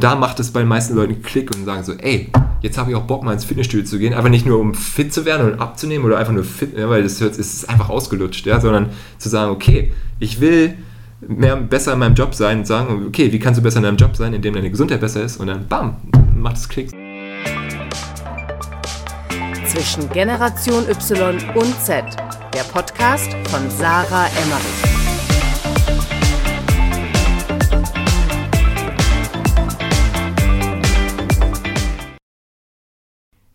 Und da macht es bei den meisten Leuten Klick und sagen so, ey, jetzt habe ich auch Bock mal ins Fitnessstudio zu gehen, aber nicht nur um fit zu werden und abzunehmen oder einfach nur fit, ja, weil das ist einfach ausgelutscht, ja, sondern zu sagen, okay, ich will mehr besser in meinem Job sein und sagen, okay, wie kannst du besser in deinem Job sein, indem deine Gesundheit besser ist und dann bam, macht es Klick. Zwischen Generation Y und Z, der Podcast von Sarah Emmerich.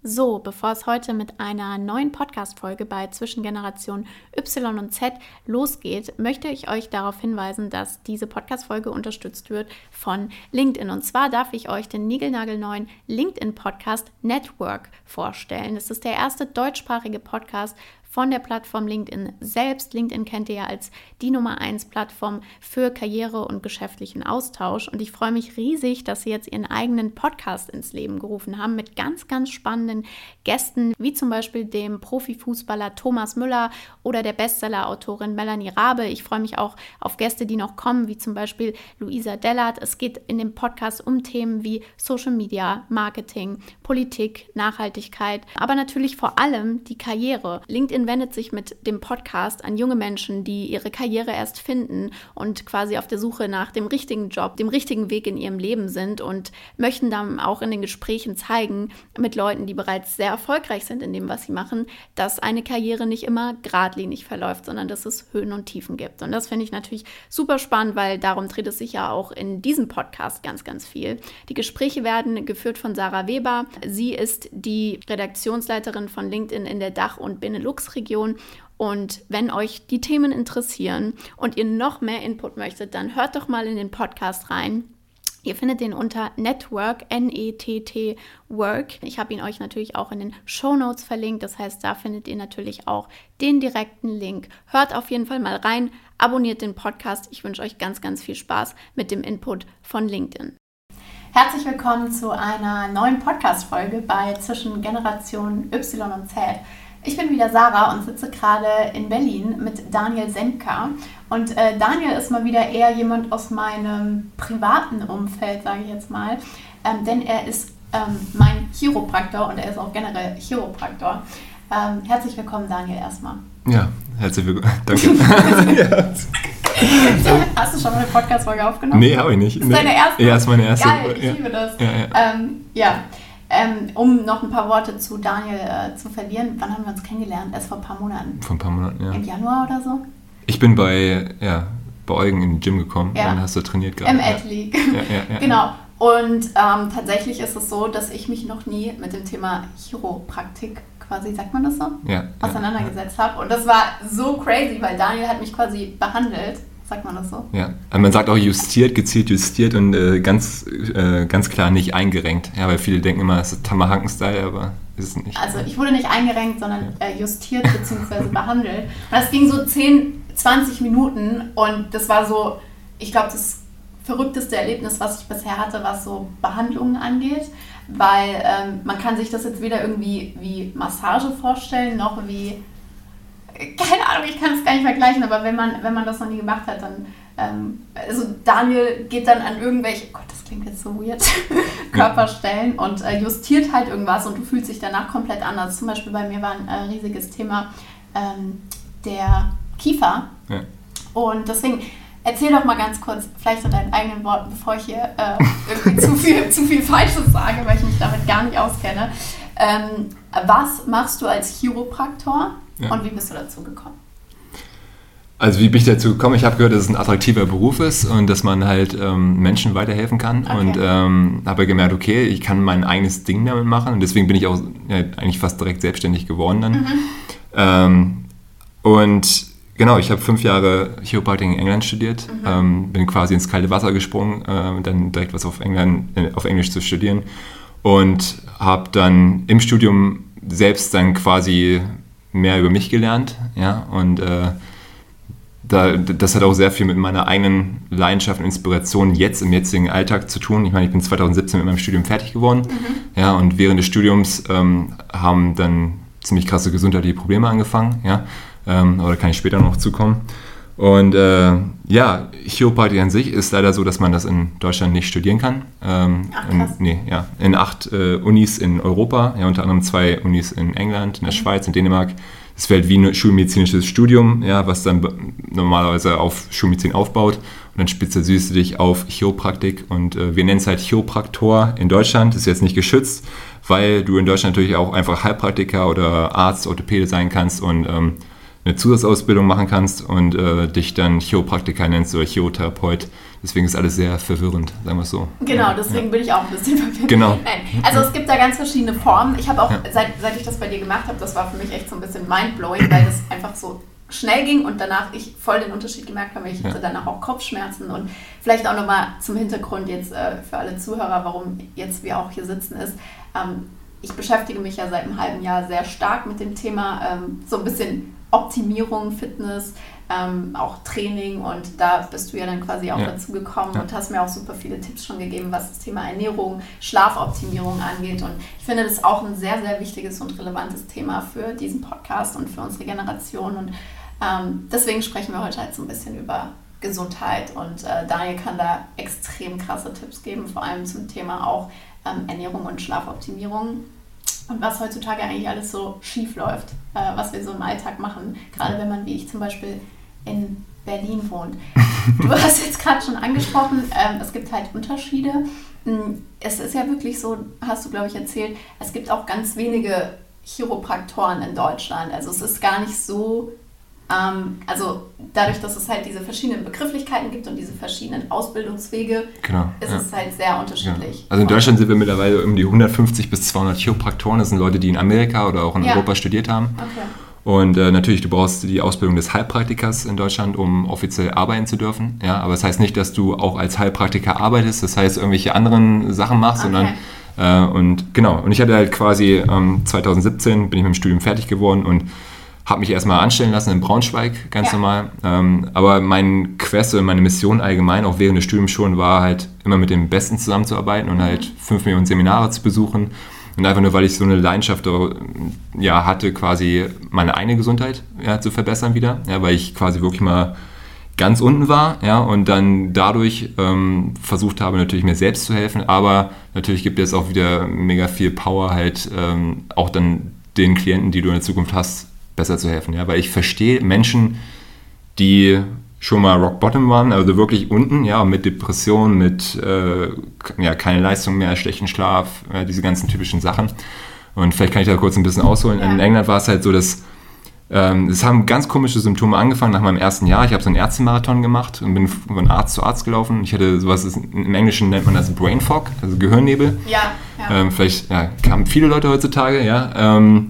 So, bevor es heute mit einer neuen Podcast-Folge bei Zwischengeneration Y und Z losgeht, möchte ich euch darauf hinweisen, dass diese Podcast-Folge unterstützt wird von LinkedIn. Und zwar darf ich euch den niegelnagelneuen LinkedIn-Podcast Network vorstellen. Es ist der erste deutschsprachige Podcast von der Plattform LinkedIn selbst. LinkedIn kennt ihr ja als die Nummer 1 Plattform für Karriere und geschäftlichen Austausch. Und ich freue mich riesig, dass sie jetzt ihren eigenen Podcast ins Leben gerufen haben mit ganz, ganz spannenden Gästen, wie zum Beispiel dem Profifußballer Thomas Müller oder der Bestseller-Autorin Melanie Rabe. Ich freue mich auch auf Gäste, die noch kommen, wie zum Beispiel Luisa Dellert. Es geht in dem Podcast um Themen wie Social Media, Marketing, Politik, Nachhaltigkeit, aber natürlich vor allem die Karriere. LinkedIn wendet sich mit dem Podcast an junge Menschen, die ihre Karriere erst finden und quasi auf der Suche nach dem richtigen Job, dem richtigen Weg in ihrem Leben sind und möchten dann auch in den Gesprächen zeigen mit Leuten, die bereits sehr erfolgreich sind in dem, was sie machen, dass eine Karriere nicht immer geradlinig verläuft, sondern dass es Höhen und Tiefen gibt. Und das finde ich natürlich super spannend, weil darum dreht es sich ja auch in diesem Podcast ganz, ganz viel. Die Gespräche werden geführt von Sarah Weber. Sie ist die Redaktionsleiterin von LinkedIn in der Dach- und Benelux Region. Und wenn euch die Themen interessieren und ihr noch mehr Input möchtet, dann hört doch mal in den Podcast rein. Ihr findet den unter Network, N-E-T-T Work. Ich habe ihn euch natürlich auch in den Show Notes verlinkt. Das heißt, da findet ihr natürlich auch den direkten Link. Hört auf jeden Fall mal rein, abonniert den Podcast. Ich wünsche euch ganz, ganz viel Spaß mit dem Input von LinkedIn. Herzlich willkommen zu einer neuen Podcast-Folge bei Zwischen Generation Y und Z. Ich bin wieder Sarah und sitze gerade in Berlin mit Daniel Senka. Und äh, Daniel ist mal wieder eher jemand aus meinem privaten Umfeld, sage ich jetzt mal. Ähm, denn er ist ähm, mein Chiropraktor und er ist auch generell Chiropraktor. Ähm, herzlich willkommen, Daniel, erstmal. Ja, herzlich willkommen. Danke. Hast du schon mal eine Podcast-Folge aufgenommen? Nee, habe ich nicht. Das ist deine erste? Ja, ist meine erste. Geil, ich ja. liebe das. Ja, ja. Ähm, ja. Ähm, um noch ein paar Worte zu Daniel äh, zu verlieren, wann haben wir uns kennengelernt? Erst vor ein paar Monaten. Vor ein paar Monaten, ja. Im Januar oder so? Ich bin bei, ja, bei Eugen in den Gym gekommen. Ja. Dann hast du trainiert gerade. Im Ad-League. Ja, ja, ja, genau. Und ähm, tatsächlich ist es so, dass ich mich noch nie mit dem Thema Chiropraktik quasi, sagt man das so? Ja. Auseinandergesetzt habe. Und das war so crazy, weil Daniel hat mich quasi behandelt Sagt man das so? Ja, also man sagt auch justiert, gezielt justiert und äh, ganz, äh, ganz klar nicht eingerenkt. Ja, weil viele denken immer, es ist Tamahaken-Style, aber ist es nicht. Also ich wurde nicht eingerenkt, sondern äh, justiert bzw. behandelt. Und das ging so 10, 20 Minuten und das war so, ich glaube, das verrückteste Erlebnis, was ich bisher hatte, was so Behandlungen angeht. Weil ähm, man kann sich das jetzt weder irgendwie wie Massage vorstellen, noch wie keine Ahnung, ich kann es gar nicht vergleichen, aber wenn man, wenn man das noch nie gemacht hat, dann, ähm, also Daniel geht dann an irgendwelche, Gott, das klingt jetzt so weird, Körperstellen und äh, justiert halt irgendwas und du fühlst dich danach komplett anders. Zum Beispiel bei mir war ein äh, riesiges Thema ähm, der Kiefer. Ja. Und deswegen, erzähl doch mal ganz kurz, vielleicht in deinen eigenen Worten, bevor ich hier äh, irgendwie zu, viel, zu viel Falsches sage, weil ich mich damit gar nicht auskenne. Ähm, was machst du als Chiropraktor? Ja. Und wie bist du dazu gekommen? Also wie bin ich dazu gekommen? Ich habe gehört, dass es ein attraktiver Beruf ist und dass man halt ähm, Menschen weiterhelfen kann. Okay. Und ähm, habe gemerkt, okay, ich kann mein eigenes Ding damit machen. Und deswegen bin ich auch ja, eigentlich fast direkt selbstständig geworden dann. Mhm. Ähm, und genau, ich habe fünf Jahre Chiropraktik in England studiert, mhm. Ähm, bin quasi ins kalte Wasser gesprungen, äh, dann direkt was auf, England, äh, auf Englisch zu studieren. Und habe dann im Studium selbst dann quasi mehr über mich gelernt, ja, und äh, da, das hat auch sehr viel mit meiner eigenen Leidenschaft und Inspiration jetzt im jetzigen Alltag zu tun. Ich meine, ich bin 2017 mit meinem Studium fertig geworden, mhm. ja, und während des Studiums ähm, haben dann ziemlich krasse gesundheitliche Probleme angefangen, ja, ähm, aber da kann ich später noch zukommen. Und äh, ja, Chiropraktik an sich ist leider so, dass man das in Deutschland nicht studieren kann. Ähm, Ach, in, nee, ja, in acht äh, Unis in Europa, ja, unter anderem zwei Unis in England, in der Schweiz, in Dänemark. Das wäre halt wie ein schulmedizinisches Studium, ja, was dann normalerweise auf Schulmedizin aufbaut. Und dann spezialisierst du dich auf Chiropraktik. Und äh, wir nennen es halt Chiropraktor in Deutschland. Das ist jetzt nicht geschützt, weil du in Deutschland natürlich auch einfach Heilpraktiker oder Arzt, Orthopäde sein kannst und ähm, eine Zusatzausbildung machen kannst und äh, dich dann Chiropraktiker nennst oder Chirotherapeut. Deswegen ist alles sehr verwirrend, sagen wir es so. Genau, deswegen bin ich auch ein bisschen verwirrt. Genau. Nein, also es gibt da ganz verschiedene Formen. Ich habe auch, Ja. seit, seit ich das bei dir gemacht habe, das war für mich echt so ein bisschen mindblowing, weil das einfach so schnell ging und danach ich voll den Unterschied gemerkt habe. Ich hatte Ja. danach auch Kopfschmerzen und vielleicht auch nochmal zum Hintergrund jetzt äh, für alle Zuhörer, warum jetzt wir auch hier sitzen, ist, ähm, ich beschäftige mich ja seit einem halben Jahr sehr stark mit dem Thema ähm, so ein bisschen Optimierung, Fitness, ähm, auch Training und da bist du ja dann quasi auch Ja. dazu gekommen Ja. und hast mir auch super viele Tipps schon gegeben, was das Thema Ernährung, Schlafoptimierung angeht und ich finde das auch ein sehr, sehr wichtiges und relevantes Thema für diesen Podcast und für unsere Generation und ähm, deswegen sprechen wir heute halt so ein bisschen über Gesundheit und äh, Daniel kann da extrem krasse Tipps geben, vor allem zum Thema auch ähm, Ernährung und Schlafoptimierung und was heutzutage eigentlich alles so schief läuft, äh, was wir so im Alltag machen, gerade wenn man wie ich zum Beispiel in Berlin wohnt. Du hast jetzt gerade schon angesprochen, ähm, es gibt halt Unterschiede. Mm, Es ist ja wirklich so, hast du glaube ich erzählt, es gibt auch ganz wenige Chiropraktoren in Deutschland. Also es ist gar nicht so, ähm, also dadurch, dass es halt diese verschiedenen Begrifflichkeiten gibt und diese verschiedenen Ausbildungswege, Genau. ist ja. es halt sehr Ja. unterschiedlich. Also in Deutschland sind wir mittlerweile um die 150 bis 200 Chiropraktoren. Das sind Leute, die in Amerika oder auch in Ja. Europa studiert haben. Okay. Und äh, natürlich, du brauchst die Ausbildung des Heilpraktikers in Deutschland, um offiziell arbeiten zu dürfen. Ja, aber das heißt nicht, dass du auch als Heilpraktiker arbeitest, das heißt irgendwelche anderen Sachen machst, Okay. sondern äh, und genau. Und ich hatte halt quasi ähm, 2017 bin ich mit dem Studium fertig geworden und habe mich erstmal anstellen lassen in Braunschweig, ganz Ja. normal. Ähm, aber mein Quest oder meine Mission allgemein, auch während des Studiums schon, war halt immer mit den Besten zusammenzuarbeiten und halt fünf Millionen Seminare zu besuchen. Und einfach nur, weil ich so eine Leidenschaft ja, hatte, quasi meine eigene Gesundheit ja, zu verbessern wieder. Ja, weil ich quasi wirklich mal ganz unten war ja, und dann dadurch ähm, versucht habe, natürlich mir selbst zu helfen. Aber natürlich gibt es auch wieder mega viel Power, halt ähm, auch dann den Klienten, die du in der Zukunft hast, besser zu helfen. Ja, weil ich verstehe Menschen, die schon mal Rock Bottom waren, also wirklich unten, ja, mit Depressionen, mit äh, ja, keine Leistung mehr, schlechten Schlaf, ja, diese ganzen typischen Sachen. Und vielleicht kann ich da kurz ein bisschen ausholen. Ja. In England war es halt so, dass ähm, es haben ganz komische Symptome angefangen nach meinem ersten Jahr. Ich habe so einen Ärztemarathon gemacht und bin von Arzt zu Arzt gelaufen. Ich hatte sowas, im Englischen nennt man das Brain Fog, also Gehirnnebel. Ja, ja. Ähm, vielleicht ja, kamen viele Leute heutzutage, ja. Ähm,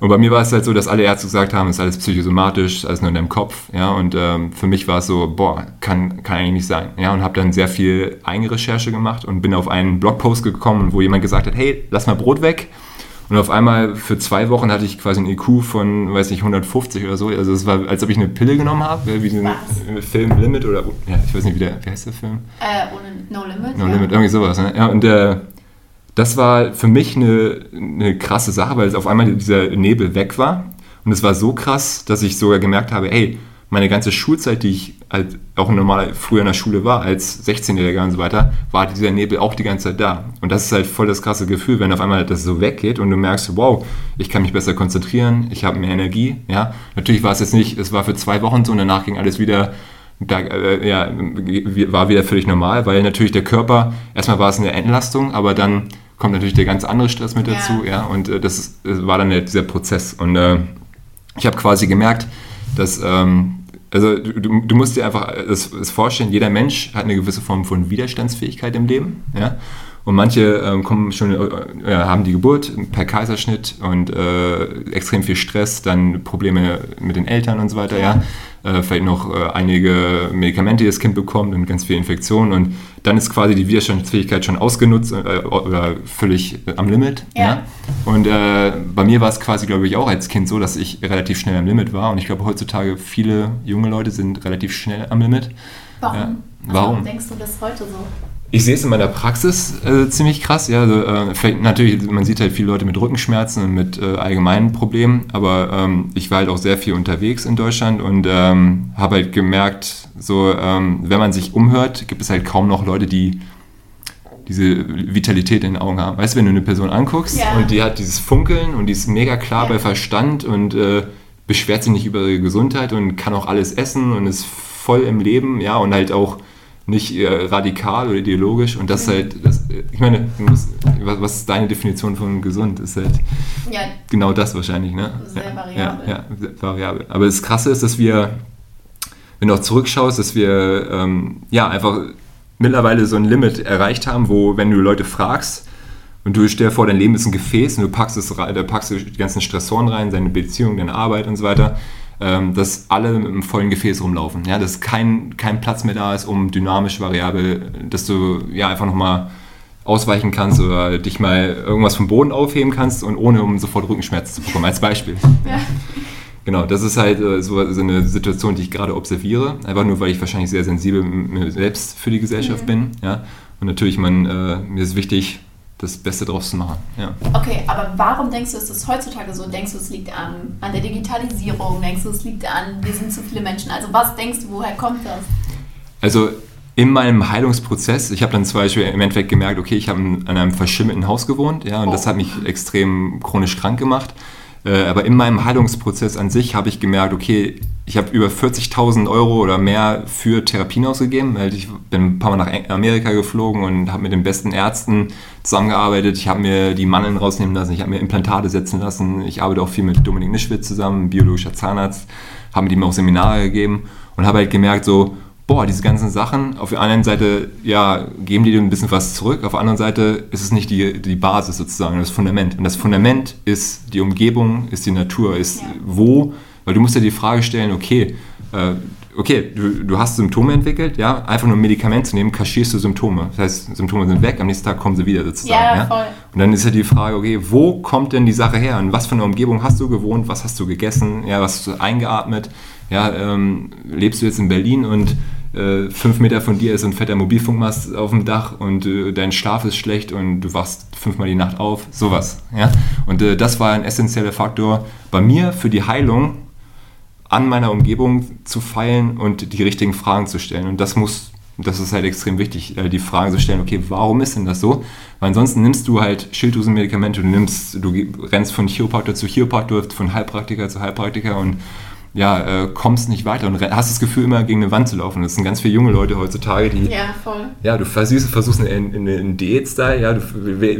und bei mir war es halt so, dass alle Ärzte gesagt haben, es ist alles psychosomatisch, alles nur in deinem Kopf, ja. Und ähm, für mich war es so, boah, kann, kann eigentlich nicht sein, ja. Und habe dann sehr viel Eigenrecherche gemacht und bin auf einen Blogpost gekommen, wo jemand gesagt hat, hey, lass mal Brot weg. Und auf einmal für zwei Wochen hatte ich quasi einen IQ von, weiß nicht, 150 oder so. Also es war, als ob ich eine Pille genommen habe, wie diesen Was? Film Limit oder, ja, ich weiß nicht, wie, der, wie heißt der Film? Äh, ohne No Limit. No ja. Limit, irgendwie sowas. Ne? Ja, und äh, das war für mich eine, eine krasse Sache, weil es auf einmal dieser Nebel weg war. Und es war so krass, dass ich sogar gemerkt habe, ey, meine ganze Schulzeit, die ich halt auch normal früher in der Schule war, als 16-Jähriger und so weiter, war dieser Nebel auch die ganze Zeit da. Und das ist halt voll das krasse Gefühl, wenn auf einmal das so weggeht und du merkst, wow, ich kann mich besser konzentrieren, ich habe mehr Energie. Ja, natürlich war es jetzt nicht, es war für zwei Wochen so und danach ging alles wieder da, äh, ja, war wieder völlig normal, weil natürlich der Körper, erstmal war es eine Entlastung, aber dann kommt natürlich der ganz andere Stress mit Ja. dazu, ja, und äh, das ist, äh, war dann der, dieser Prozess. Und äh, ich habe quasi gemerkt, dass, ähm, also du, du du musst dir einfach das, das vorstellen, jeder Mensch hat eine gewisse Form von Widerstandsfähigkeit im Leben, ja. Und manche ähm, kommen schon, äh, haben die Geburt per Kaiserschnitt und äh, extrem viel Stress, dann Probleme mit den Eltern und so weiter, ja. Äh, vielleicht noch äh, einige Medikamente, die das Kind bekommt und ganz viele Infektionen. Und dann ist quasi die Widerstandsfähigkeit schon ausgenutzt äh, oder völlig äh, am Limit. Ja. Ja. Und äh, bei mir war es quasi, glaube ich, auch als Kind so, dass ich relativ schnell am Limit war. Und ich glaube, heutzutage viele junge Leute sind relativ schnell am Limit. Warum? Ja. Also, Warum? denkst du das heute so? Ich sehe es in meiner Praxis äh, ziemlich krass. Ja, also, äh, natürlich, man sieht halt viele Leute mit Rückenschmerzen und mit äh, allgemeinen Problemen, aber ähm, ich war halt auch sehr viel unterwegs in Deutschland und ähm, habe halt gemerkt, so, ähm, wenn man sich umhört, gibt es halt kaum noch Leute, die diese Vitalität in den Augen haben. Weißt du, wenn du eine Person anguckst ja. und die hat dieses Funkeln und die ist mega klar ja. bei Verstand und äh, beschwert sich nicht über ihre Gesundheit und kann auch alles essen und ist voll im Leben, ja, und halt auch nicht äh, radikal oder ideologisch. Und das mhm. halt, das, ich meine, musst, was ist deine Definition von gesund? Ist halt ja. genau das wahrscheinlich, ne? Sehr variabel. Ja, ja, variabel. Aber das Krasse ist, dass wir, wenn du auch zurückschaust, dass wir ähm, ja einfach mittlerweile so ein Limit erreicht haben, wo, wenn du Leute fragst, und du stell dir vor, dein Leben ist ein Gefäß und du packst, es, da packst du die ganzen Stressoren rein, deine Beziehung, deine Arbeit und so weiter dass alle mit einem vollen Gefäß rumlaufen. Ja, dass kein, kein Platz mehr da ist, um dynamisch variabel, dass du ja einfach nochmal ausweichen kannst oder dich mal irgendwas vom Boden aufheben kannst und ohne um sofort Rückenschmerzen zu bekommen, als Beispiel. Ja. Genau, das ist halt äh, so, so, eine Situation, die ich gerade observiere, einfach nur, weil ich wahrscheinlich sehr sensibel selbst für die Gesellschaft mhm. bin. Ja? Und natürlich, man, äh, mir ist wichtig, das Beste draus zu machen. Ja. Okay, aber warum denkst du, ist es heutzutage so? Denkst du, es liegt an, an der Digitalisierung? Denkst du, es liegt an, wir sind zu viele Menschen? Also was denkst du, woher kommt das? Also in meinem Heilungsprozess, ich habe dann zum Beispiel im Endeffekt gemerkt, okay, ich habe in einem verschimmelten Haus gewohnt, ja, und oh. das hat mich extrem chronisch krank gemacht. Äh, aber in meinem Heilungsprozess an sich habe ich gemerkt, okay, ich habe über 40.000 Euro oder mehr für Therapien ausgegeben. Weil ich bin ein paar Mal nach Amerika geflogen und habe mit den besten Ärzten zusammengearbeitet. Ich habe mir die Mandeln rausnehmen lassen, ich habe mir Implantate setzen lassen. Ich arbeite auch viel mit Dominik Nischwitz zusammen, biologischer Zahnarzt, habe mit ihm auch Seminare gegeben und habe halt gemerkt, so, boah, diese ganzen Sachen, auf der einen Seite, ja, geben die dir ein bisschen was zurück, auf der anderen Seite ist es nicht die, die Basis sozusagen, das Fundament. Und das Fundament ist die Umgebung, ist die Natur, ist ja. wo, weil du musst dir die Frage stellen, okay, äh, okay, du, du hast Symptome entwickelt, ja, einfach nur ein Medikament zu nehmen, kaschierst du Symptome. Das heißt, Symptome sind weg, am nächsten Tag kommen sie wieder sozusagen. Ja, ja? voll. Und dann ist ja die Frage, okay, wo kommt denn die Sache her? Und was für eine Umgebung hast du gewohnt? Was hast du gegessen? Ja, was hast du eingeatmet? Ja, ähm, lebst du jetzt in Berlin und äh, fünf Meter von dir ist ein fetter Mobilfunkmast auf dem Dach und äh, dein Schlaf ist schlecht und du wachst fünfmal die Nacht auf, sowas. Ja? Und äh, das war ein essentieller Faktor bei mir für die Heilung, an meiner Umgebung zu feilen und die richtigen Fragen zu stellen. Und das muss, das ist halt extrem wichtig, äh, die Fragen zu stellen, okay, warum ist denn das so? Weil ansonsten nimmst du halt Schilddrüsenmedikamente, du nimmst, du rennst von Chiropraktor zu Chiropraktor, von Heilpraktiker zu Heilpraktiker und ja, äh, kommst nicht weiter und hast das Gefühl, immer gegen eine Wand zu laufen. Das sind ganz viele junge Leute heutzutage, die. Ja, voll. Ja, du versuchst, versuchst in, in, in Diät-Style, ja, du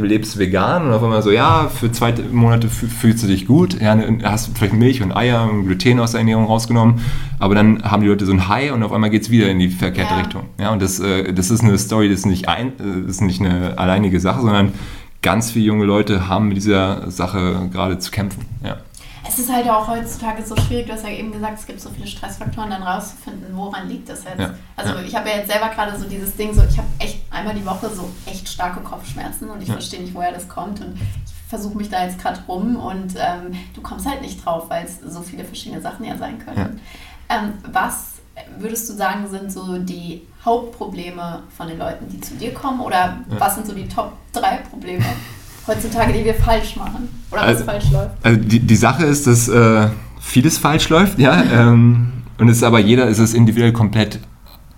lebst vegan und auf einmal so, ja, für zwei Monate fühlst du dich gut, ja, ne, hast vielleicht Milch und Eier und Gluten aus der Ernährung rausgenommen, aber dann haben die Leute so ein High und auf einmal geht es wieder in die verkehrte ja. Richtung. Ja, und das, äh, das ist eine Story, das ist nicht, ein, das ist nicht eine alleinige Sache, sondern ganz viele junge Leute haben mit dieser Sache gerade zu kämpfen. Ja es ist halt auch heutzutage so schwierig, du hast ja eben gesagt, es gibt so viele Stressfaktoren, dann rauszufinden, woran liegt das jetzt. Ja. Also ja. ich habe ja jetzt selber gerade so dieses Ding, so ich habe echt einmal die Woche so echt starke Kopfschmerzen und ich ja. verstehe nicht, woher das kommt und ich versuche mich da jetzt gerade rum und ähm, du kommst halt nicht drauf, weil es so viele verschiedene Sachen ja sein können. Ähm, was würdest du sagen, sind so die Hauptprobleme von den Leuten, die zu dir kommen oder was sind so die Top 3 Probleme? Heutzutage, die wir falsch machen oder was also, falsch läuft? Also die, die Sache ist, dass äh, vieles falsch läuft, ja. ähm, und es ist aber jeder ist es individuell komplett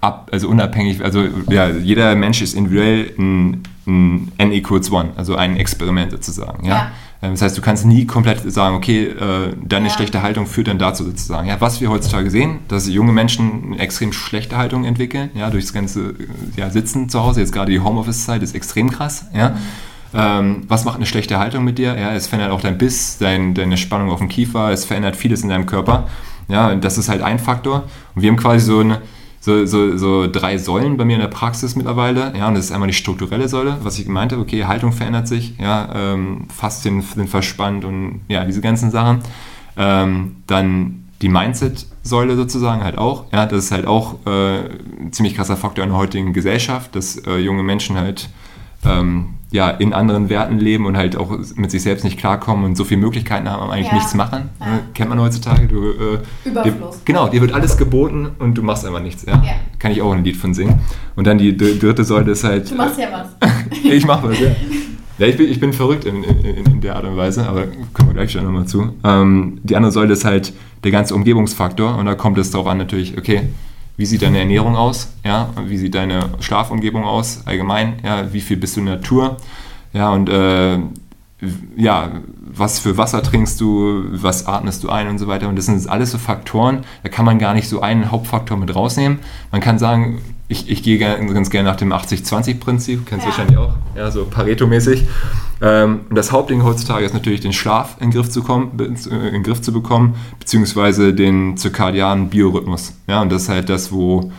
ab, also unabhängig, also ja, jeder Mensch ist individuell ein, ein N equals one, also ein Experiment sozusagen, ja. ja. Ähm, das heißt, du kannst nie komplett sagen, okay, äh, deine ja. schlechte Haltung führt dann dazu sozusagen. Ja, was wir heutzutage sehen, dass junge Menschen eine extrem schlechte Haltung entwickeln, ja, durch das ganze ja, Sitzen zu Hause, jetzt gerade die Homeoffice-Zeit ist extrem krass, ja. Ähm, was macht eine schlechte Haltung mit dir? Ja, es verändert auch dein Biss, dein, deine Spannung auf dem Kiefer, es verändert vieles in deinem Körper. Ja, das ist halt ein Faktor. Und wir haben quasi so, eine, so, so, so drei Säulen bei mir in der Praxis mittlerweile. Ja, und das ist einmal die strukturelle Säule, was ich meinte, okay, Haltung verändert sich, ja, ähm, Faszien sind verspannt und ja, diese ganzen Sachen. Ähm, dann die Mindset-Säule sozusagen halt auch. Ja, das ist halt auch äh, ein ziemlich krasser Faktor in der heutigen Gesellschaft, dass äh, junge Menschen halt ähm, ja, in anderen Werten leben und halt auch mit sich selbst nicht klarkommen und so viele Möglichkeiten haben, eigentlich Ja. nichts machen. Ja. Ne? Kennt man heutzutage. Du, äh, Überfluss. Dir, genau, dir wird alles geboten und du machst einfach nichts. Ja? Ja. Kann ich auch ein Lied von singen. Und dann die dr- dritte Säule ist halt. Du machst ja was. ich mach was, ja. Ja, ich bin, ich bin verrückt in, in, in der Art und Weise, aber kommen wir gleich schon nochmal zu. Ähm, die andere Säule ist halt der ganze Umgebungsfaktor und da kommt es darauf an natürlich, okay, wie sieht deine Ernährung aus, ja, wie sieht deine Schlafumgebung aus allgemein, ja, wie viel bist du in der Natur, ja, und äh, ja, was für Wasser trinkst du, was atmest du ein und so weiter. Und das sind alles so Faktoren, da kann man gar nicht so einen Hauptfaktor mit rausnehmen. Man kann sagen, ich, ich gehe ganz gerne nach dem 80-20-Prinzip, kennst du Ja. wahrscheinlich auch, ja, so Pareto-mäßig. Ähm, und das Hauptding heutzutage ist natürlich, den Schlaf in den Griff zu, kommen, äh, in den Griff zu bekommen, beziehungsweise den zirkadianen Biorhythmus. Ja, und das ist halt das, wo,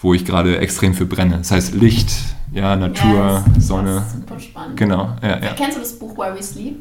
wo ich gerade extrem für brenne. Das heißt Licht, ja, Natur, Ja, das ist Sonne. Super spannend. Genau, ja, ja. Kennst du das Buch Where We Sleep?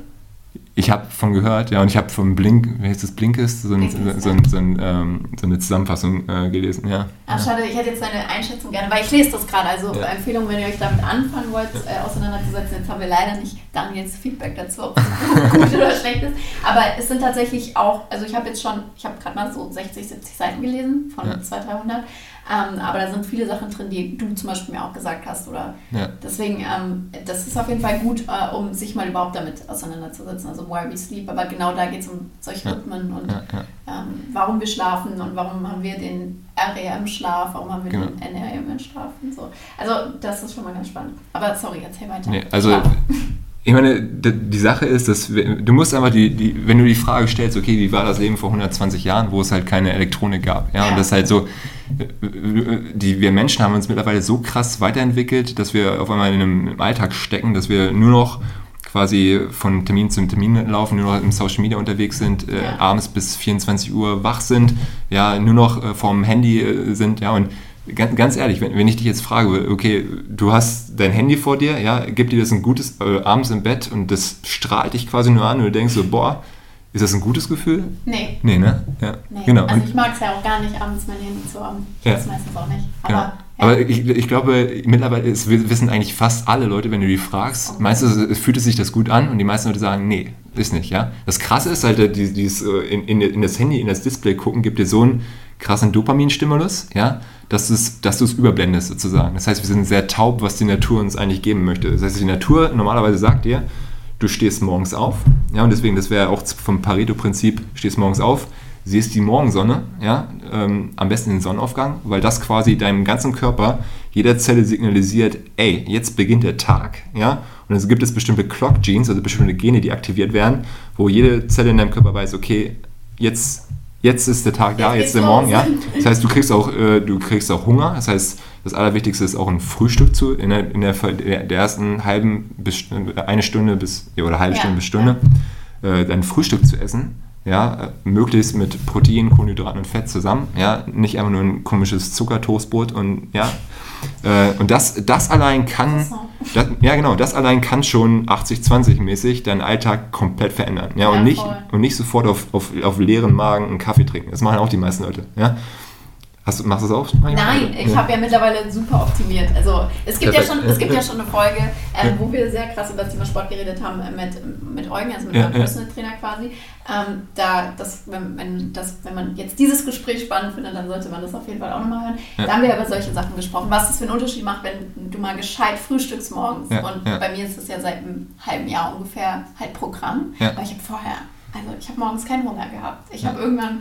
Ich habe von gehört, ja, und ich habe vom Blink, wie heißt das, Blinkist, so, ein, so, ein, so, ein, ähm, so eine Zusammenfassung äh, gelesen, ja. Ah, schade, ich hätte jetzt deine Einschätzung gerne, weil ich lese das gerade. Also Ja. Empfehlung, wenn ihr euch damit anfangen wollt, äh, auseinanderzusetzen. Jetzt haben wir leider nicht Daniels Feedback dazu, ob das Buch gut oder schlecht ist. Aber es sind tatsächlich auch, also ich habe jetzt schon, ich habe gerade mal so 60, 70 Seiten gelesen von Ja. 200, 300. Ähm, aber da sind viele Sachen drin, die du zum Beispiel mir auch gesagt hast. Oder Ja. deswegen, ähm, das ist auf jeden Fall gut, äh, um sich mal überhaupt damit auseinanderzusetzen. Also Why We Sleep. Aber genau da geht es um solche. Rhythmen und ähm, warum wir schlafen und warum haben wir den REM-Schlaf, warum haben wir Genau. den NREM-Schlaf und so. Also das ist schon mal ganz spannend. Aber sorry, erzähl weiter. Nee, also ich meine, die Sache ist, dass du musst einfach die, die, wenn du die Frage stellst, okay, wie war das Leben vor 120 Jahren, wo es halt keine Elektronik gab, ja, Ja. und das ist halt so, die, wir Menschen haben uns mittlerweile so krass weiterentwickelt, dass wir auf einmal in einem Alltag stecken, dass wir nur noch quasi von Termin zu Termin laufen, nur noch im Social Media unterwegs sind, äh, Ja. abends bis 24 Uhr wach sind, ja, nur noch äh, vorm Handy äh, sind, ja, und ganz, ganz ehrlich, wenn, wenn ich dich jetzt frage, okay, du hast dein Handy vor dir, ja, gibt dir das ein gutes, äh, abends im Bett und das strahlt dich quasi nur an und du denkst so, boah, ist das ein gutes Gefühl? nee. Nee, ne? Ja, Nee. genau. Also ich mag es ja auch gar nicht, abends mein Handy zu haben. Ich Ja. meistens auch nicht. Aber, Genau. ja. Aber ich, ich glaube, mittlerweile ist, wissen eigentlich fast alle Leute, wenn du die fragst, Okay. meistens es fühlt es sich das gut an und die meisten Leute sagen, nee, ist nicht, ja. Das Krasse ist halt, äh, die- dieses äh, in, in, in das Handy, in das Display gucken, gibt dir so einen krassen Dopaminstimulus, ja, dass du es dass du es überblendest sozusagen. Das heißt, wir sind sehr taub, was die Natur uns eigentlich geben möchte. Das heißt, die Natur normalerweise sagt dir, du stehst morgens auf, ja, und deswegen, das wäre auch vom Pareto-Prinzip, stehst morgens auf, siehst die Morgensonne, ja, ähm, am besten den Sonnenaufgang, weil das quasi deinem ganzen Körper, jeder Zelle signalisiert, ey, jetzt beginnt der Tag, ja, und es gibt es bestimmte Clock Genes, also bestimmte Gene, die aktiviert werden, wo jede Zelle in deinem Körper weiß, okay, jetzt, jetzt ist der Tag da, Jetzt jetzt ist der Morgen, ja. Das heißt, du kriegst auch, äh, du kriegst auch Hunger, das heißt, das Allerwichtigste ist auch ein Frühstück zu, in der, in der, der ersten halben bis eine Stunde bis, ja, oder halbe Ja, Stunde bis Stunde, äh, dein Frühstück zu essen, ja, äh, möglichst mit Protein, Kohlenhydraten und Fett zusammen, ja, nicht einfach nur ein komisches Zuckertoastbrot und ja, äh, und das, das allein kann, das, ja genau, das allein kann schon 80-20 mäßig deinen Alltag komplett verändern, ja, Ja, und nicht und nicht sofort auf, auf, auf leeren Magen einen Kaffee trinken. Das machen auch die meisten Leute, ja. Hast du, machst du das auch? manchmal? Nein, ich Ja. habe ja mittlerweile super optimiert. Also es gibt, ja schon, es gibt ja schon eine Folge, ähm, Ja. wo wir sehr krass über das Thema Sport geredet haben äh, mit, mit Eugen, also mit Ja, meinem. Personal Trainer quasi. Ähm, da, das, wenn, wenn, das, wenn man jetzt dieses Gespräch spannend findet, dann sollte man das auf jeden Fall auch nochmal hören. Da haben wir über solche Sachen gesprochen, was es für einen Unterschied macht, wenn du mal gescheit frühstückst morgens. Und bei mir ist es ja seit einem halben Jahr ungefähr halt Programm. Weil ich habe vorher, also ich habe morgens keinen Hunger gehabt. Ich habe irgendwann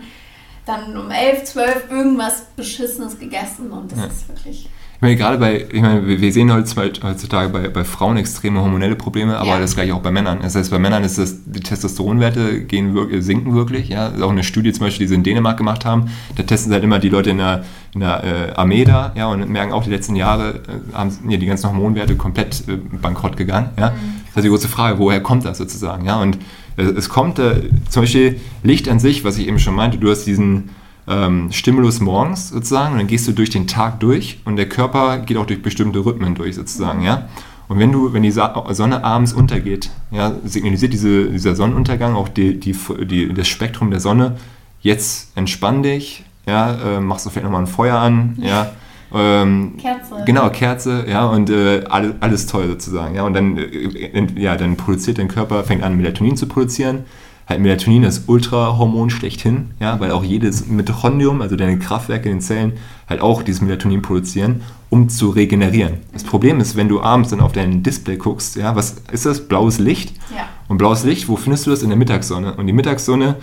dann um 11, 12 irgendwas Beschissenes gegessen und das Ja. ist wirklich. Ich meine, gerade bei, ich meine, wir sehen heutzutage heutzutage bei, bei Frauen extreme hormonelle Probleme, aber Ja. das gleiche auch bei Männern. Das heißt, bei Männern ist das, die Testosteronwerte gehen sinken wirklich. Ja? Das ist auch eine Studie zum Beispiel, die sie in Dänemark gemacht haben. Da testen sie halt immer die Leute in der, in der äh, Armee da ja, und merken auch, die letzten Jahre äh, haben ja, die ganzen Hormonwerte komplett äh, bankrott gegangen. Ja? Das ist die große Frage, woher kommt das sozusagen? Ja? Und es kommt äh, zum Beispiel Licht an sich, was ich eben schon meinte, du hast diesen ähm, Stimulus morgens sozusagen und dann gehst du durch den Tag durch und der Körper geht auch durch bestimmte Rhythmen durch sozusagen, ja. Und wenn du, wenn die Sonne abends untergeht, ja, signalisiert diese, dieser Sonnenuntergang auch die, die, die, das Spektrum der Sonne, jetzt entspann dich, ja, äh, machst du vielleicht nochmal ein Feuer an, ja, Ähm, Kerze. Genau, Kerze, ja, und äh, alles, alles toll sozusagen. Ja, und dann, äh, ja, dann produziert dein Körper, fängt an, Melatonin zu produzieren. Halt Melatonin ist Ultrahormon schlechthin, ja, weil auch jedes Mitochondrium, also deine Kraftwerke in den Zellen, halt auch dieses Melatonin produzieren, um zu regenerieren. Das Problem ist, wenn du abends dann auf dein Display guckst, ja, was ist das? Blaues Licht. Ja. Und blaues Licht, wo findest du das? In der Mittagssonne. Und die Mittagssonne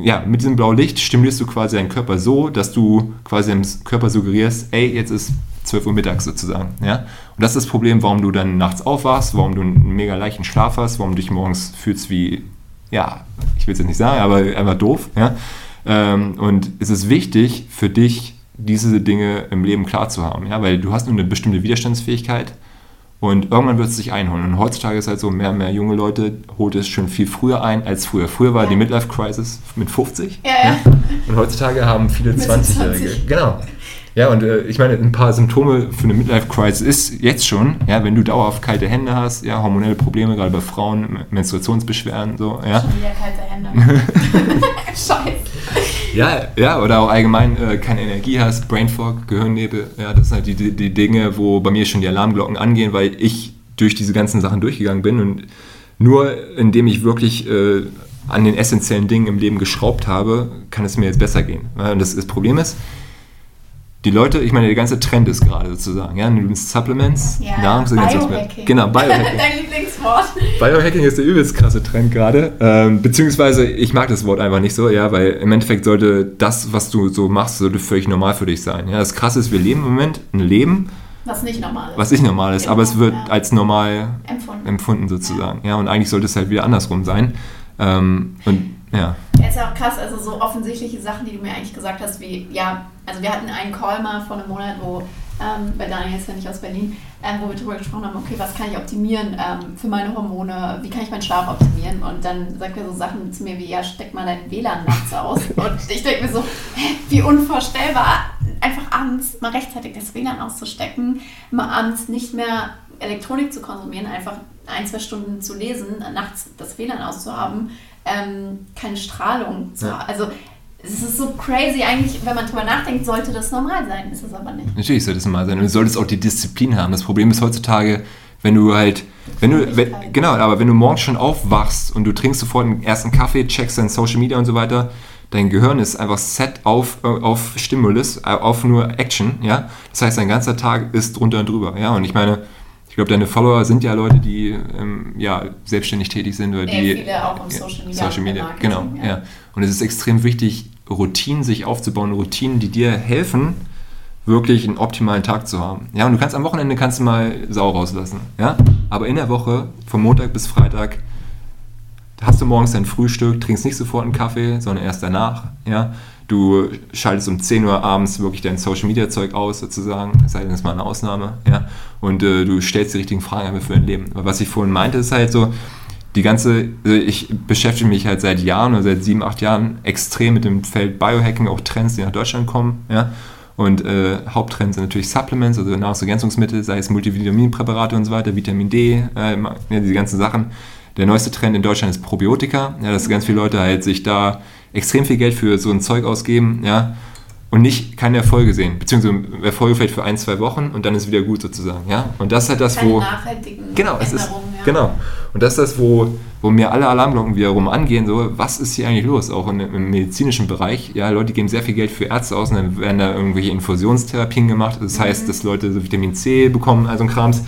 ja, mit diesem blauen Licht stimulierst du quasi deinen Körper so, dass du quasi dem Körper suggerierst, ey, jetzt ist 12 Uhr mittags sozusagen. Ja? Und das ist das Problem, warum du dann nachts aufwachst, warum du einen mega leichten Schlaf hast, warum du dich morgens fühlst wie, ja, ich will es jetzt nicht sagen, aber einfach doof. Ja? Ähm, und es ist wichtig für dich, diese Dinge im Leben klar zu haben, ja? weil du hast nur eine bestimmte Widerstandsfähigkeit und irgendwann wird es sich einholen. Und heutzutage ist halt so, mehr und mehr junge Leute holt es schon viel früher ein als früher. Früher war ja. die Midlife Crisis mit 50. Ja, ja. Und heutzutage haben viele 20-Jährige. Genau. Ja, und äh, ich meine, ein paar Symptome für eine Midlife Crisis ist jetzt schon, ja, wenn du dauerhaft kalte Hände hast, ja, hormonelle Probleme, gerade bei Frauen, Menstruationsbeschwerden, so, ja. Schon wieder kalte Hände. Scheiße. Ja, ja, oder auch allgemein äh, keine Energie hast, Brain Fog, Gehirnnebel, ja, das sind halt die, die, Dinge, wo bei mir schon die Alarmglocken angehen, weil ich durch diese ganzen Sachen durchgegangen bin und nur indem ich wirklich äh, an den essentiellen Dingen im Leben geschraubt habe, kann es mir jetzt besser gehen. Und das, das Problem ist, die Leute, ich meine, der ganze Trend ist gerade sozusagen, ja, du nimmst Supplements, ja, Nahrungsergänzungsmittel. Genau, Biohacking. Dein Lieblingswort. Biohacking ist der übelst krasse Trend gerade, ähm, beziehungsweise ich mag das Wort einfach nicht so, ja, weil im Endeffekt sollte das, was du so machst, sollte völlig normal für dich sein. Ja, das Krasse ist, wir leben im Moment ein Leben, was nicht normal ist. Was nicht normal ist, genau, aber es wird ja. als normal empfunden, empfunden sozusagen. Ja. ja. und eigentlich sollte es halt wieder andersrum sein. Ähm, und ja. Ja, ist ja auch krass, also so offensichtliche Sachen, die du mir eigentlich gesagt hast, wie, ja, also wir hatten einen Call mal vor einem Monat, wo, ähm, bei Daniel ist ja nicht aus Berlin, ähm, wo wir darüber gesprochen haben, okay, was kann ich optimieren ähm, für meine Hormone, wie kann ich meinen Schlaf optimieren? Und dann sagt er so Sachen zu mir wie, ja, steck mal dein WLAN nachts aus. Und ich denke mir so, wie unvorstellbar, einfach abends mal rechtzeitig das WLAN auszustecken, mal abends nicht mehr Elektronik zu konsumieren, einfach ein, zwei Stunden zu lesen, nachts das WLAN auszuhaben ähm, keine Strahlung ja. Also es ist so crazy, eigentlich, wenn man drüber nachdenkt, sollte das normal sein, ist es aber nicht. Natürlich sollte es normal sein und du solltest auch die Disziplin haben. Das Problem ist heutzutage, wenn du halt, wenn du, wenn, genau, aber wenn du morgens schon aufwachst und du trinkst sofort einen ersten Kaffee, checkst dein Social Media und so weiter, dein Gehirn ist einfach set auf, äh, auf Stimulus, äh, auf nur Action, ja. Das heißt, dein ganzer Tag ist drunter und drüber, ja. Und ich meine, ich glaube, deine Follower sind ja Leute, die ähm, ja, selbstständig tätig sind oder die. Ja, viele auch im Social Media. Social Media, genau. Ja. ja. Und es ist extrem wichtig, Routinen sich aufzubauen, Routinen, die dir helfen, wirklich einen optimalen Tag zu haben. Ja, und du kannst am Wochenende kannst du mal Sau rauslassen. Ja, aber in der Woche, von Montag bis Freitag, hast du morgens dein Frühstück, trinkst nicht sofort einen Kaffee, sondern erst danach. Ja, Du schaltest um 10 Uhr abends wirklich dein Social Media Zeug aus, sozusagen, sei denn, das ist mal eine Ausnahme, ja. Und äh, du stellst die richtigen Fragen für dein Leben. Aber was ich vorhin meinte, ist halt so, die ganze, also ich beschäftige mich halt seit Jahren oder seit sieben, acht Jahren extrem mit dem Feld Biohacking, auch Trends, die nach Deutschland kommen, ja. Und äh, Haupttrends sind natürlich Supplements, also Nahrungsergänzungsmittel, sei es Multivitaminpräparate und so weiter, Vitamin D, äh, ja, diese ganzen Sachen. Der neueste Trend in Deutschland ist Probiotika, ja, dass ganz viele Leute halt sich da extrem viel Geld für so ein Zeug ausgeben, ja, und nicht keine Erfolge sehen, beziehungsweise Erfolge vielleicht für ein, zwei Wochen und dann ist wieder gut sozusagen, ja. Und das ist halt das, keine wo genau, es ist, ja. genau. Und das ist das, wo, wo mir alle Alarmglocken wiederum angehen, so was ist hier eigentlich los, auch in, im medizinischen Bereich, ja, Leute geben sehr viel Geld für Ärzte aus und dann werden da irgendwelche Infusionstherapien gemacht, das heißt, mhm. dass Leute so Vitamin C bekommen, also ein Krams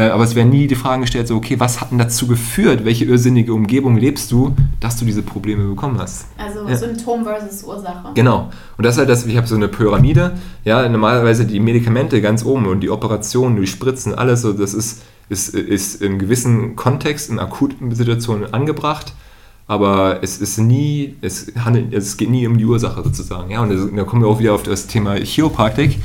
aber es werden nie die Fragen gestellt, so, okay, was hat denn dazu geführt? Welche irrsinnige Umgebung lebst du, dass du diese Probleme bekommen hast? Also ja. Symptom versus Ursache. Genau. Und das ist halt das, ich habe so eine Pyramide, ja, normalerweise die Medikamente ganz oben und die Operationen, die Spritzen, alles, so, das ist, ist, ist in gewissen Kontext, in akuten Situationen angebracht aber es ist nie, es, handelt, es geht nie um die Ursache sozusagen. Ja? Und da kommen wir auch wieder auf das Thema Chiropraktik,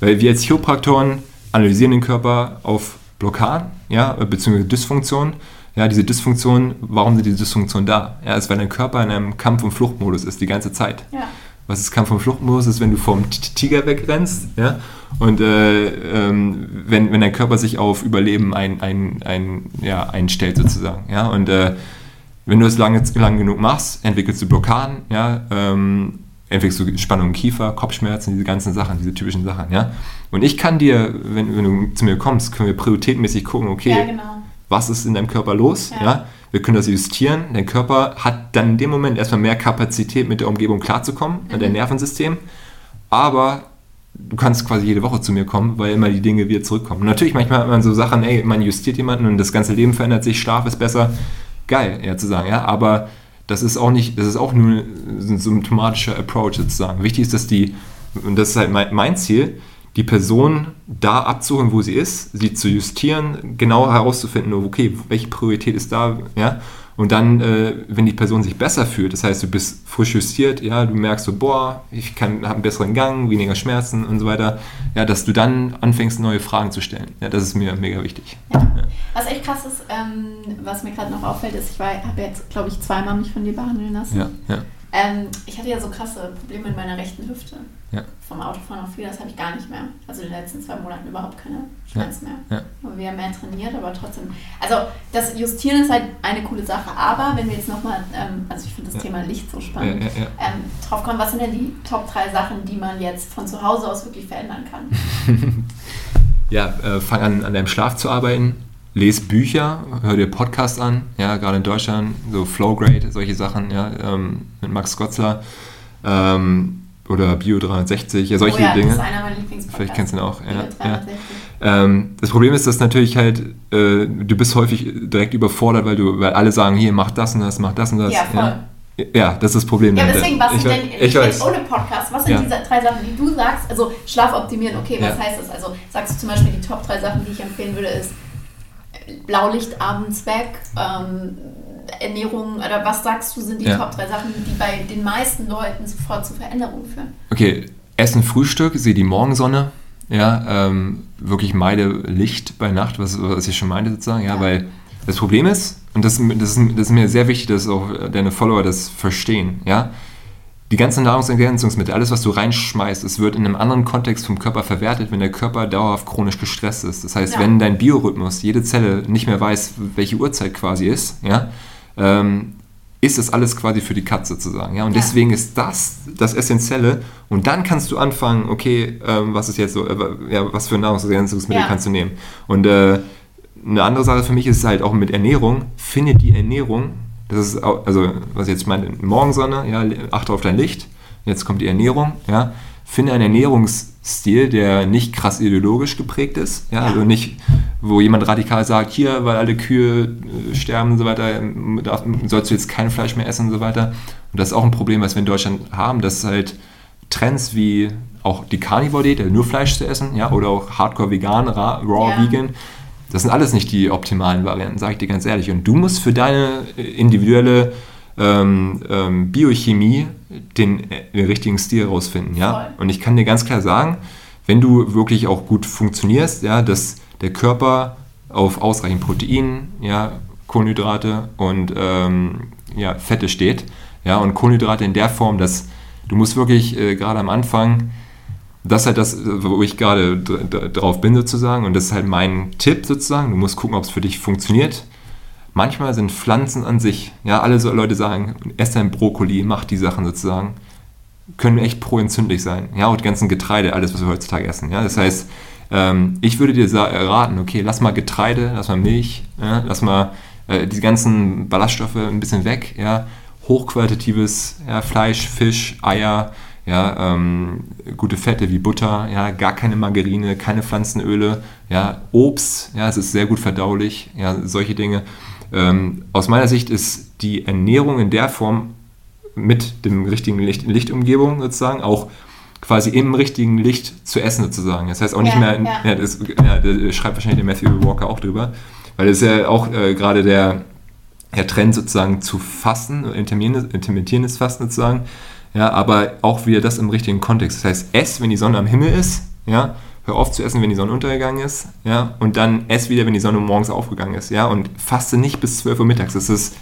weil wir als Chiropraktoren analysieren den Körper auf Blockaden, ja, beziehungsweise Dysfunktionen. Ja, diese Dysfunktion, warum sind diese Dysfunktionen da? Ja, ist, weil dein Körper in einem Kampf- und Fluchtmodus ist die ganze Zeit. Ja. Was ist Kampf- und Fluchtmodus? Ist, wenn du vom Tiger wegrennst, ja, und äh, ähm, wenn, wenn dein Körper sich auf Überleben ein, ein, ein, ja, einstellt sozusagen, ja, und äh, wenn du es lange, lang genug machst, entwickelst du Blockaden, ja, ähm, entwickelst du Spannung im Kiefer, Kopfschmerzen, diese ganzen Sachen, diese typischen Sachen, ja. Und ich kann dir, wenn, wenn du zu mir kommst, können wir prioritätmäßig gucken, okay, Ja, genau. was ist in deinem Körper los, Ja. ja. Wir können das justieren. Dein Körper hat dann in dem Moment erstmal mehr Kapazität, mit der Umgebung klarzukommen, Mhm. dein Nervensystem. Aber du kannst quasi jede Woche zu mir kommen, weil immer die Dinge wieder zurückkommen. Und natürlich manchmal hat man so Sachen, ey, man justiert jemanden und das ganze Leben verändert sich, Schlaf ist besser. Geil, ja zu sagen, ja. Aber das ist auch nicht, das ist auch nur ein symptomatischer Approach sozusagen. Wichtig ist, dass die, und das ist halt mein, Ziel, die Person da abzuholen, wo sie ist, sie zu justieren, genau herauszufinden, okay, welche Priorität ist da, ja. Und dann, äh, wenn die Person sich besser fühlt, das heißt, du bist frisch justiert, ja, du merkst so, boah, ich kann, habe einen besseren Gang, weniger Schmerzen und so weiter, ja, dass du dann anfängst, neue Fragen zu stellen. Ja, das ist mir mega wichtig. Ja. Was echt krass ist, ähm, was mir gerade noch auffällt, ist, ich habe jetzt, glaube ich, zweimal mich von dir behandeln lassen. Ja, ja, Ähm, ich hatte ja so krasse Probleme mit meiner rechten Hüfte. Ja. Vom Autofahren auf viel, das habe ich gar nicht mehr. Also in den letzten zwei Monaten überhaupt keine Schmerzen mehr. ja. Aber wir haben mehr trainiert, aber trotzdem. Also das Justieren ist halt eine coole Sache, aber wenn wir jetzt nochmal, ähm, also ich finde das Ja. Thema Licht so ja, spannend, ja, ja. Ähm, drauf kommen, was sind denn die Top 3 Sachen, die man jetzt von zu Hause aus wirklich verändern kann? Ja, äh, fang an, an deinem Schlaf zu arbeiten. Les Bücher, hör dir Podcasts an, ja, gerade in Deutschland, so Flowgrade, solche Sachen, ja, ähm, mit Max Gotzler ähm, oder Bio 360, ja, solche oh ja, Dinge. das ist einer meiner Lieblingspodcasts. Vielleicht kennst du ihn auch, ja, Liebe ja. 360. Ähm, das Problem ist, dass natürlich halt, äh, du bist häufig direkt überfordert, weil du, weil alle sagen, hier, mach das und das, mach das und das. Ja, voll. Ja, das ist das Problem. Ja, deswegen, was ich, sind denn ich weiß. ohne Podcast, was sind Ja. diese drei Sachen, die du sagst? Also Schlaf optimieren, okay, was Ja. heißt das? Also sagst du zum Beispiel, die Top 3 Sachen, die ich empfehlen würde, ist Blaulicht abends weg, ähm, Ernährung, oder was sagst du, sind die Ja. Top 3 Sachen, die bei den meisten Leuten sofort zu Veränderungen führen? Okay, Essen, Frühstück, sehe die Morgensonne. Ja, ähm, wirklich meide Licht bei Nacht, was, was ich schon meinte sozusagen. Ja, Ja. weil das Problem ist, und das, das, ist, das ist mir sehr wichtig, dass auch deine Follower das verstehen. Ja, die ganzen Nahrungsergänzungsmittel, alles, was du reinschmeißt, es wird in einem anderen Kontext vom Körper verwertet, wenn der Körper dauerhaft chronisch gestresst ist. Das heißt, Ja. wenn dein Biorhythmus, jede Zelle nicht mehr weiß, welche Uhrzeit quasi ist, ja, ähm, ist das alles quasi für die Katze sozusagen. Ja? Und Ja. deswegen ist das das Essentielle. Und dann kannst du anfangen, okay, ähm, was ist jetzt so, äh, ja, was für Nahrungsergänzungsmittel Ja. kannst du nehmen? Und äh, eine andere Sache für mich ist halt auch mit Ernährung. Finde die Ernährung, das ist auch, also was ich jetzt meine, Morgensonne, ja, achte auf dein Licht. Jetzt kommt die Ernährung, ja. Finde einen Ernährungsstil, der nicht krass ideologisch geprägt ist, ja, Ja. also nicht, wo jemand radikal sagt, hier, weil alle Kühe äh, sterben und so weiter, ähm, darf, sollst du jetzt kein Fleisch mehr essen und so weiter. Und das ist auch ein Problem, was wir in Deutschland haben, dass halt Trends wie auch die Carnivore-Diät, nur Fleisch zu essen, ja, oder auch Hardcore vegan, ra- raw Ja. vegan, das sind alles nicht die optimalen Varianten, sage ich dir ganz ehrlich. Und du musst für deine äh, individuelle ähm, ähm, Biochemie den, äh, den richtigen Stil rausfinden. Ja? Voll. Und ich kann dir ganz klar sagen, wenn du wirklich auch gut funktionierst, ja, dass der Körper auf ausreichend Protein, ja, Kohlenhydrate und ähm, ja, Fette steht. Ja, und Kohlenhydrate in der Form, dass du musst wirklich äh, gerade am Anfang, das ist halt das, wo ich gerade dr- dr- drauf bin sozusagen, und das ist halt mein Tipp sozusagen, du musst gucken, ob es für dich funktioniert. Manchmal sind Pflanzen an sich, ja, alle so Leute sagen, ess dein Brokkoli, mach die Sachen sozusagen, können echt proentzündlich sein. Ja, und die ganzen Getreide, alles, was wir heutzutage essen. Ja, das heißt, ähm, ich würde dir sa- raten, okay, lass mal Getreide, lass mal Milch, ja, lass mal äh, die ganzen Ballaststoffe ein bisschen weg, ja, hochqualitatives ja, Fleisch, Fisch, Eier, ja, ähm, gute Fette wie Butter, ja, gar keine Margarine, keine Pflanzenöle, ja, Obst, ja, es ist sehr gut verdaulich, ja, solche Dinge. Ähm, aus meiner Sicht ist die Ernährung in der Form mit dem richtigen Licht, Lichtumgebung sozusagen auch quasi im richtigen Licht zu essen sozusagen. Das heißt auch nicht Ja, mehr, ja. ja, das, ja, da schreibt wahrscheinlich der Matthew Walker auch drüber, weil das ist ja auch äh, gerade der, der Trend sozusagen zu fasten, intermittierendes Fasten sozusagen, ja, aber auch wieder das im richtigen Kontext. Das heißt, ess, wenn die Sonne am Himmel ist, ja, hör auf zu essen, wenn die Sonne untergegangen ist, ja, und dann ess wieder, wenn die Sonne morgens aufgegangen ist, ja, und faste nicht bis 12 Uhr mittags. Das ist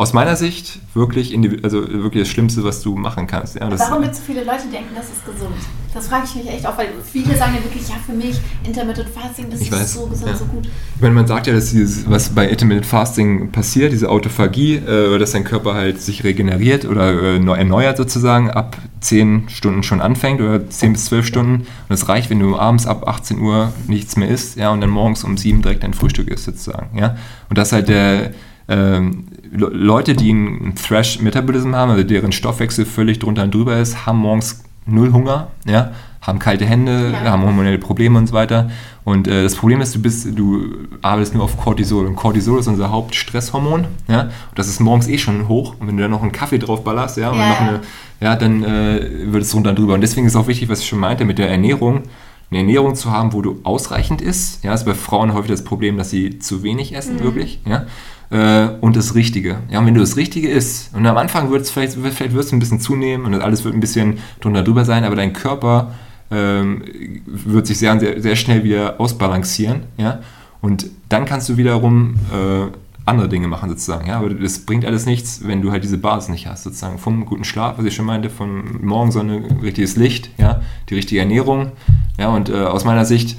aus meiner Sicht wirklich, also wirklich das Schlimmste, was du machen kannst. Ja, das, Warum es so viele Leute, denken, das ist gesund? Das frage ich mich echt auch, weil viele sagen ja wirklich, ja, für mich Intermittent Fasting, das Ich ist weiß, so gesund, ja. so gut. Ich meine, man sagt ja, dass dieses, was bei Intermittent Fasting passiert, diese Autophagie, äh, dass dein Körper halt sich regeneriert oder äh, neu- erneuert sozusagen ab 10 Stunden schon anfängt oder 10 bis 12 Stunden. Und es reicht, wenn du abends ab 18 Uhr nichts mehr isst, ja, und dann morgens um 7 direkt dein Frühstück isst, sozusagen, ja. Und das ist halt der, ähm, Leute, die einen Thrash-Metabolism haben, also deren Stoffwechsel völlig drunter und drüber ist, haben morgens null Hunger, ja, haben kalte Hände, ja. haben hormonelle Probleme und so weiter. Und äh, das Problem ist, du bist, du arbeitest nur auf Cortisol. Und Cortisol ist unser Hauptstresshormon. Ja? Und das ist morgens eh schon hoch. Und wenn du dann noch einen Kaffee drauf ballerst, ja, und ja, noch eine, ja dann äh, wird es runter und drüber. Und deswegen ist auch wichtig, was ich schon meinte, mit der Ernährung, eine Ernährung zu haben, wo du ausreichend isst. Ja, ist bei Frauen häufig das Problem, dass sie zu wenig essen, mhm. wirklich. Ja? Äh, und das Richtige. Ja, und wenn du das Richtige isst, und am Anfang wird es vielleicht, vielleicht wird ein bisschen zunehmen und alles wird ein bisschen drunter drüber sein, aber dein Körper ähm, wird sich sehr, sehr, sehr schnell wieder ausbalancieren. Ja? Und dann kannst du wiederum äh, andere Dinge machen sozusagen. Ja? Aber das bringt alles nichts, wenn du halt diese Basis nicht hast, sozusagen. Vom guten Schlaf, was ich schon meinte, von Morgensonne, richtiges Licht, ja? die richtige Ernährung. Ja? Und äh, aus meiner Sicht,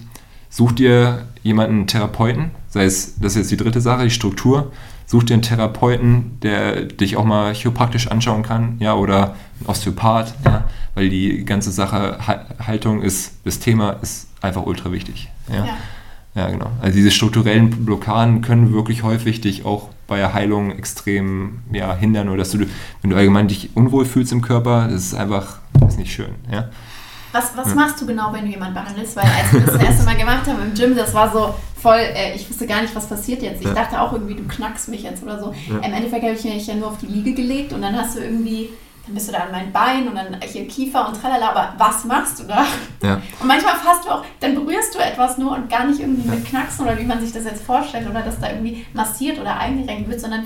such dir jemanden, Therapeuten, sei es, das ist jetzt die dritte Sache, die Struktur, such dir einen Therapeuten, der dich auch mal chiropraktisch anschauen kann, ja, oder ein Osteopath, ja, weil die ganze Sache Haltung ist, das Thema ist einfach ultra wichtig. Ja. ja. ja. genau. Also diese strukturellen Blockaden können wirklich häufig dich auch bei der Heilung extrem ja, hindern oder dass du, wenn du allgemein dich unwohl fühlst im Körper, das ist einfach, das ist nicht schön. Ja. Was, was ja. machst du genau, wenn du jemanden behandelst? Weil als wir das, das erste Mal gemacht haben im Gym, das war so voll, äh, ich wusste gar nicht, was passiert jetzt. Ich ja. dachte auch irgendwie, du knackst mich jetzt oder so. Ja. Im Endeffekt habe ich mich ja nur auf die Liege gelegt und dann hast du irgendwie dann bist du da an mein Bein und dann hier Kiefer und tralala, aber was machst du da? Ja. Und manchmal fasst du auch, dann berührst du etwas nur und gar nicht irgendwie ja. mit Knacksen oder wie man sich das jetzt vorstellt oder dass da irgendwie massiert oder eingerenkt wird, sondern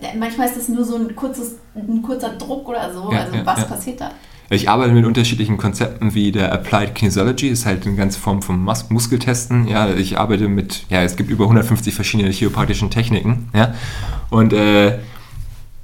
äh, manchmal ist das nur so ein, kurzes, ein kurzer Druck oder so. Ja, also was passiert da? Ich arbeite mit unterschiedlichen Konzepten wie der Applied Kinesiology, ist halt eine ganze Form von Mus Muskeltesten. Ja, ich arbeite mit, ja, es gibt über 150 verschiedene chiropraktischen Techniken. Ja, und äh,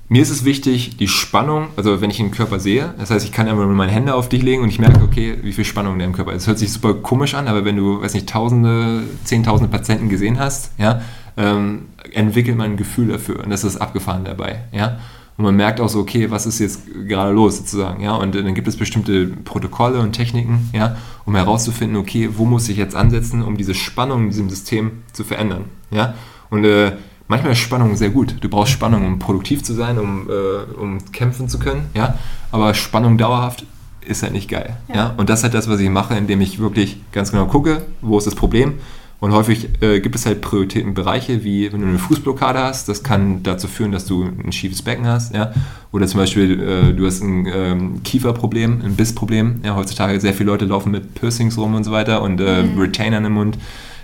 mir ist es wichtig, die Spannung, also wenn ich den Körper sehe, das heißt, ich kann einfach meine Hände auf dich legen und ich merke, okay, wie viel Spannung der im Körper ist. Das hört sich super komisch an, aber wenn du, weiß nicht, tausende, zehntausende Patienten gesehen hast, ja, ähm, entwickelt man ein Gefühl dafür und das ist abgefahren dabei, ja. Und man merkt auch so, okay, was ist jetzt gerade los sozusagen, ja. Und dann gibt es bestimmte Protokolle und Techniken, ja, um herauszufinden, okay, wo muss ich jetzt ansetzen, um diese Spannung in diesem System zu verändern, ja. Und äh, manchmal ist Spannung sehr gut. Du brauchst Spannung, um produktiv zu sein, um, äh, um kämpfen zu können, ja. Aber Spannung dauerhaft ist halt nicht geil, ja. ja? Und das ist halt das, was ich mache, indem ich wirklich ganz genau gucke, wo ist das Problem. Und häufig äh, gibt es halt Prioritätenbereiche, wie wenn du eine Fußblockade hast, das kann dazu führen, dass du ein schiefes Becken hast, ja. Oder zum Beispiel, äh, du hast ein ähm, Kieferproblem, ein Bissproblem. Ja, heutzutage sehr viele Leute laufen mit Piercings rum und so weiter und äh, mhm. Retainern im Mund.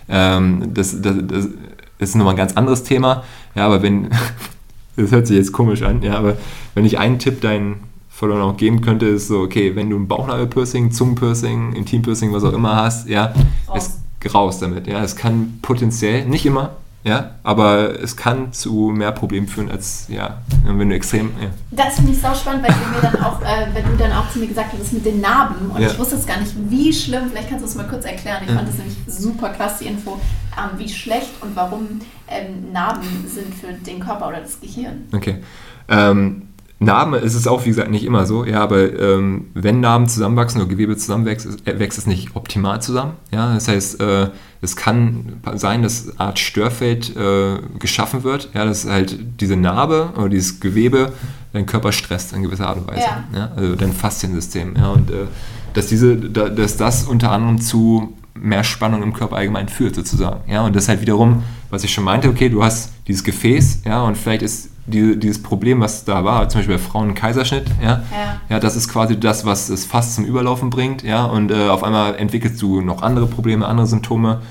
Ähm, das, das, das ist nochmal ein ganz anderes Thema. Ja, aber wenn, das hört sich jetzt komisch an, ja, aber wenn ich einen Tipp deinen Followern auch geben könnte, ist so, okay, wenn du ein Bauchnabelpiercing, Zungenpiercing, Intimpiercing, was auch immer hast, ja, raus. es raus damit. Ja, es kann potenziell, nicht immer, ja, aber es kann zu mehr Problemen führen, als ja, wenn du extrem. Ja. Das finde ich sau spannend, weil du mir dann auch, äh, wenn du dann auch zu mir gesagt hast, mit den Narben. Und ja. ich wusste es gar nicht, wie schlimm. Vielleicht kannst du es mal kurz erklären. Ich ja. fand das nämlich super krass, die Info, ähm, wie schlecht und warum ähm, Narben sind für den Körper oder das Gehirn. Okay. Ähm, Narben ist es auch, wie gesagt, nicht immer so, ja, aber ähm, wenn Narben zusammenwachsen oder Gewebe zusammenwächst, äh, wächst es nicht optimal zusammen. Ja, das heißt, äh, es kann sein, dass eine Art Störfeld äh, geschaffen wird, ja, dass halt diese Narbe oder dieses Gewebe deinen Körper stresst in gewisser Art und Weise. Ja. ja also dein Fasziensystem. Ja, und äh, dass, diese, dass das unter anderem zu mehr Spannung im Körper allgemein führt, sozusagen. Ja, und das ist halt wiederum, was ich schon meinte, okay, du hast dieses Gefäß, ja, und vielleicht ist die, dieses Problem, was da war, zum Beispiel bei Frauen Kaiserschnitt, ja, ja, ja. das ist quasi das, was es fast zum Überlaufen bringt, ja, und äh, auf einmal entwickelst du noch andere Probleme, andere Symptome.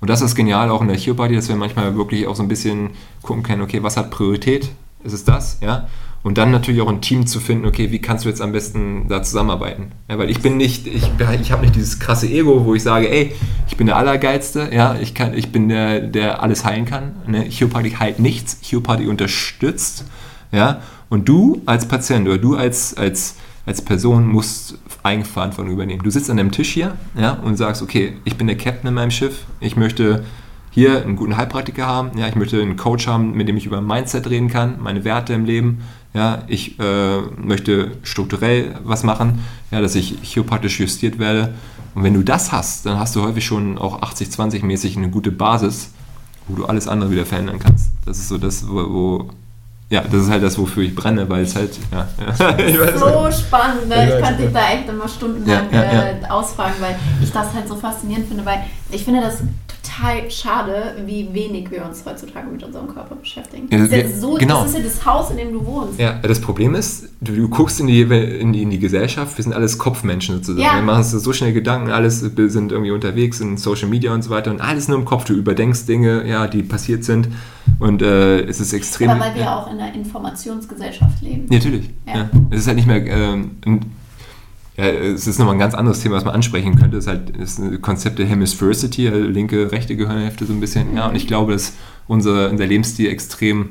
Und das ist genial auch in der Chiropraktie, dass wir manchmal wirklich auch so ein bisschen gucken können, okay, was hat Priorität? Ist es das, ja? Und dann natürlich auch ein Team zu finden, okay, wie kannst du jetzt am besten da zusammenarbeiten? Ja, weil ich bin nicht, ich, ich habe nicht dieses krasse Ego, wo ich sage, ey, ich bin der Allergeilste, ja, ich, kann, ich bin der, der alles heilen kann. Ne? Chiropraktik heilt nichts, Chiropraktik unterstützt, ja. Und du als Patient oder du als, als, als Person musst Eigenverantwortung übernehmen. Du sitzt an einem Tisch hier, ja, und sagst, okay, ich bin der Captain in meinem Schiff, ich möchte hier einen guten Heilpraktiker haben, ja, ich möchte einen Coach haben, mit dem ich über Mindset reden kann, meine Werte im Leben, ja, ich äh, möchte strukturell was machen, ja, dass ich chiropraktisch justiert werde. Und wenn du das hast, dann hast du häufig schon auch 80-20 mäßig eine gute Basis, wo du alles andere wieder verändern kannst. Das ist so das, wo, wo ja, das ist halt das, wofür ich brenne, weil es halt, ja. ja. so spannend, ne? Ich, ich könnte dich da echt immer stundenlang ja, ja, äh, ausfragen, weil ich das halt so faszinierend finde, weil ich finde das schade, wie wenig wir uns heutzutage mit unserem Körper beschäftigen. Ja, das, ist ja so, genau. das ist ja das Haus, in dem du wohnst. Ja, das Problem ist, du, du guckst in die, in, die, in die Gesellschaft, wir sind alles Kopfmenschen sozusagen. Ja. Wir machen uns so schnell Gedanken, alles sind irgendwie unterwegs in Social Media und so weiter und alles nur im Kopf. Du überdenkst Dinge, ja, die passiert sind und äh, es ist extrem... Aber weil wir ja auch in einer Informationsgesellschaft leben. Natürlich, ja. Es ist halt nicht mehr... Ähm, ja, es ist nochmal ein ganz anderes Thema, was man ansprechen könnte. Es ist halt das Konzept der Hemisphericity, also linke, rechte Gehirnhälfte so ein bisschen. Ja, und ich glaube, dass unser, unser Lebensstil extrem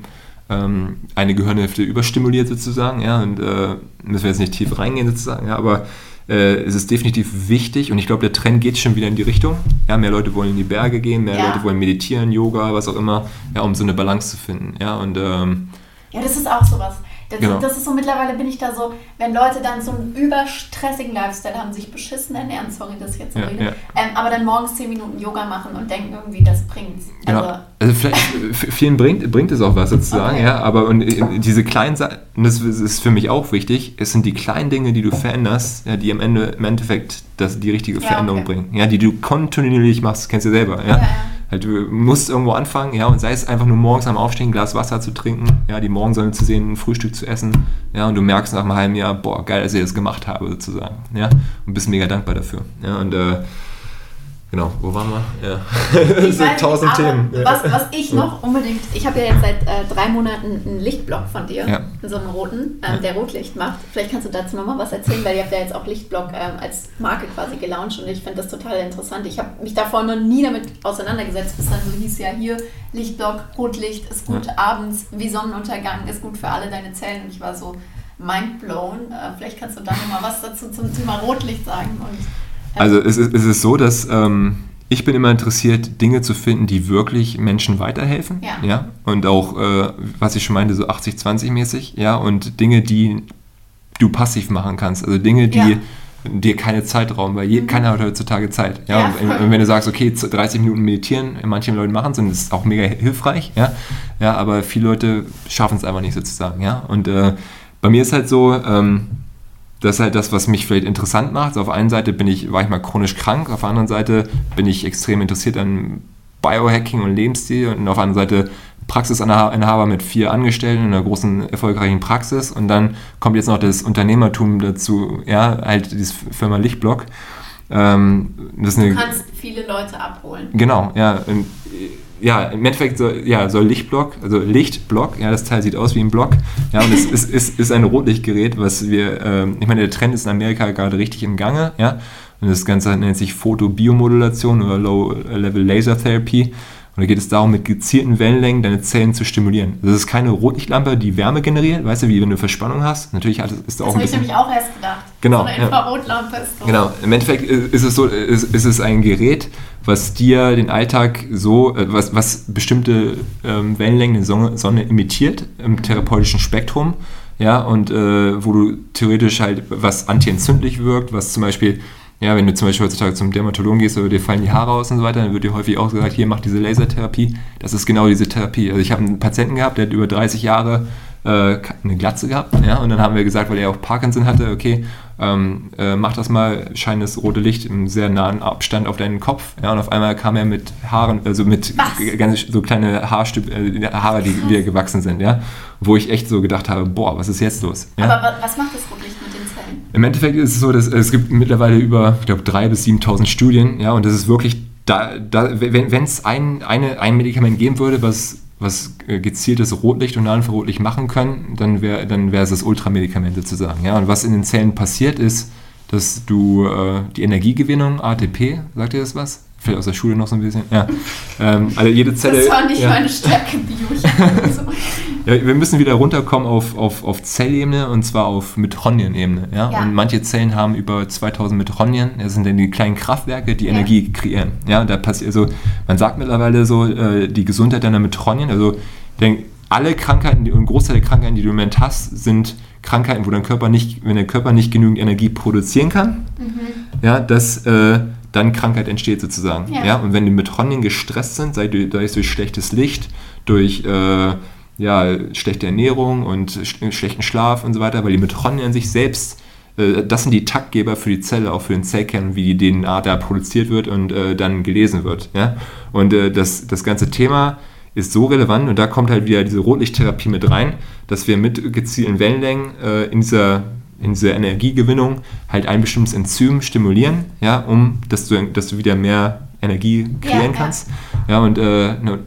ähm, eine Gehirnhälfte überstimuliert sozusagen. Ja, und äh, müssen wir jetzt nicht tief reingehen sozusagen, ja, aber äh, es ist definitiv wichtig und ich glaube, der Trend geht schon wieder in die Richtung. Ja, mehr Leute wollen in die Berge gehen, mehr ja. Leute wollen meditieren, Yoga, was auch immer, ja, um so eine Balance zu finden. Ja, und ähm, ja, das ist auch sowas. Das, genau. das ist so, mittlerweile bin ich da so, wenn Leute dann so einen überstressigen Lifestyle haben, sich beschissen ernähren, sorry, dass ich jetzt ja, rede, ja. Ähm, aber dann morgens 10 Minuten Yoga machen und denken irgendwie, das bringt's. Genau. Also, also vielleicht, vielen bringt, bringt es auch was sozusagen, okay. ja, aber und äh, diese kleinen Sachen, das ist für mich auch wichtig, es sind die kleinen Dinge, die du veränderst, ja, die am Ende im Endeffekt das, die richtige Veränderung okay. bringen, ja, die du kontinuierlich machst, kennst du selber, ja. Halt, du musst irgendwo anfangen, ja, und sei es einfach nur morgens am Aufstehen ein Glas Wasser zu trinken, ja, die Morgensonne zu sehen, ein Frühstück zu essen, ja, und du merkst nach einem halben Jahr, boah, geil, dass ich das gemacht habe, sozusagen, ja, und bist mega dankbar dafür, ja, und äh, Genau, wo waren wir? Ja. Ich weiß, tausend Themen. Was, was ich noch unbedingt, ich habe ja jetzt seit äh, drei Monaten einen Lichtblock von dir, ja. so einen roten, ähm, der Rotlicht macht. Vielleicht kannst du dazu nochmal was erzählen, weil ihr habt ja jetzt auch Lichtblock ähm, als Marke quasi gelauncht und ich finde das total interessant. Ich habe mich davor noch nie damit auseinandergesetzt, bis dann so hieß ja hier, Lichtblock, Rotlicht ist gut ja. abends, wie Sonnenuntergang ist gut für alle deine Zellen und ich war so mindblown. Äh, vielleicht kannst du da nochmal was dazu zum Thema Rotlicht sagen und also es ist, es ist so, dass ähm, ich bin immer interessiert, Dinge zu finden, die wirklich Menschen weiterhelfen. Ja. ja? Und auch, äh, was ich schon meinte, so 80-20 mäßig. Ja. Und Dinge, die du passiv machen kannst. Also Dinge, die ja. dir keine Zeit rauben, weil je, mhm. keiner hat heutzutage Zeit. Ja. ja und, und, wenn du sagst, okay, 30 Minuten meditieren, manche Leute machen es und das ist auch mega hilfreich. Ja. Ja. Aber viele Leute schaffen es einfach nicht sozusagen. Ja. Und äh, bei mir ist halt so, ähm, das ist halt das, was mich vielleicht interessant macht. Also auf einen Seite bin ich, war ich mal chronisch krank, auf der anderen Seite bin ich extrem interessiert an Biohacking und Lebensstil und auf der anderen Seite Praxisinhaber mit vier Angestellten in einer großen, erfolgreichen Praxis und dann kommt jetzt noch das Unternehmertum dazu, ja, halt diese Firma Lichtblock. Ähm, du kannst viele Leute abholen. Genau, ja. Und, ja, im Endeffekt soll, ja, soll Lichtblock, also Lichtblock, ja, das Teil sieht aus wie ein Block. Ja, und es ist, ist, ist ein Rotlichtgerät, was wir, ähm, ich meine, der Trend ist in Amerika gerade richtig im Gange, ja. Und das Ganze nennt sich Photobiomodulation oder Low-Level Laser Therapy. Und da geht es darum, mit gezielten Wellenlängen deine Zellen zu stimulieren. Das ist keine Rotlichtlampe, die Wärme generiert, weißt du, wie wenn du Verspannung hast. Natürlich ist da auch das habe ich nämlich auch erst gedacht. Genau. So eine Infrarotlampe ist so. Genau. Im Endeffekt ist es so, ist, ist es ein Gerät, was dir den Alltag so, äh, was, was bestimmte ähm, Wellenlängen der Sonne, Sonne imitiert im therapeutischen Spektrum. Ja, und äh, wo du theoretisch halt was antientzündlich wirkt, was zum Beispiel ja, wenn du zum Beispiel heutzutage zum Dermatologen gehst oder dir fallen die Haare aus und so weiter, dann wird dir häufig auch gesagt, hier mach diese Lasertherapie. Das ist genau diese Therapie. Also ich habe einen Patienten gehabt, der hat über 30 Jahre äh, eine Glatze gehabt, ja, und dann haben wir gesagt, weil er auch Parkinson hatte, okay, ähm, äh, mach das mal, scheint das rote Licht im sehr nahen Abstand auf deinen Kopf, ja, und auf einmal kam er mit Haaren, also mit ganz so kleine Haarstück, äh, Haare, die wieder gewachsen sind, ja, wo ich echt so gedacht habe, boah, was ist jetzt los? Ja? Aber was macht das Rotlicht mit den Zellen? Im Endeffekt ist es so, dass es gibt mittlerweile über, ich glaube, 3.000 bis 7.000 Studien, ja, und das ist wirklich, da, da, wenn es ein, ein Medikament geben würde, was was äh, gezieltes Rotlicht und Infrarotlicht machen können, dann wäre dann es das Ultramedikament sozusagen. Ja? Und was in den Zellen passiert ist, dass du äh, die Energiegewinnung, ATP, sagt ihr das was? Vielleicht aus der Schule noch so ein bisschen. Ja. Ähm, also jede Zelle. Das war nicht ja. meine Stärke, Bio. Ja, wir müssen wieder runterkommen auf, auf, auf Zellebene und zwar auf Mitochondrienebene. Ja? Ja. Und manche Zellen haben über 2000 Mitochondrien. Das sind dann die kleinen Kraftwerke, die. Energie kreieren. Ja, da passiert also, man sagt mittlerweile so, äh, die Gesundheit deiner Mitochondrien, also denk, alle Krankheiten, und Großteil der Krankheiten, die du im Moment hast, sind Krankheiten, wo dein Körper nicht, wenn der Körper nicht genügend Energie produzieren kann, ja, dass äh, dann Krankheit entsteht sozusagen. Ja. Ja. und wenn die Mitochondrien gestresst sind, sei durch, durch schlechtes Licht, durch äh, ja, schlechte Ernährung und sch schlechten Schlaf und so weiter, weil die Mitochondrien an sich selbst, äh, das sind die Taktgeber für die Zelle, auch für den Zellkern, wie die DNA da produziert wird und äh, dann gelesen wird. Ja? Und äh, das, das ganze Thema ist so relevant und da kommt halt wieder diese Rotlichttherapie mit rein, dass wir mit gezielten Wellenlängen äh, in dieser in dieser Energiegewinnung halt ein bestimmtes Enzym stimulieren, ja, um dass du, dass du wieder mehr Energie kreieren Ja, ja. kannst. Ja, und äh, ne,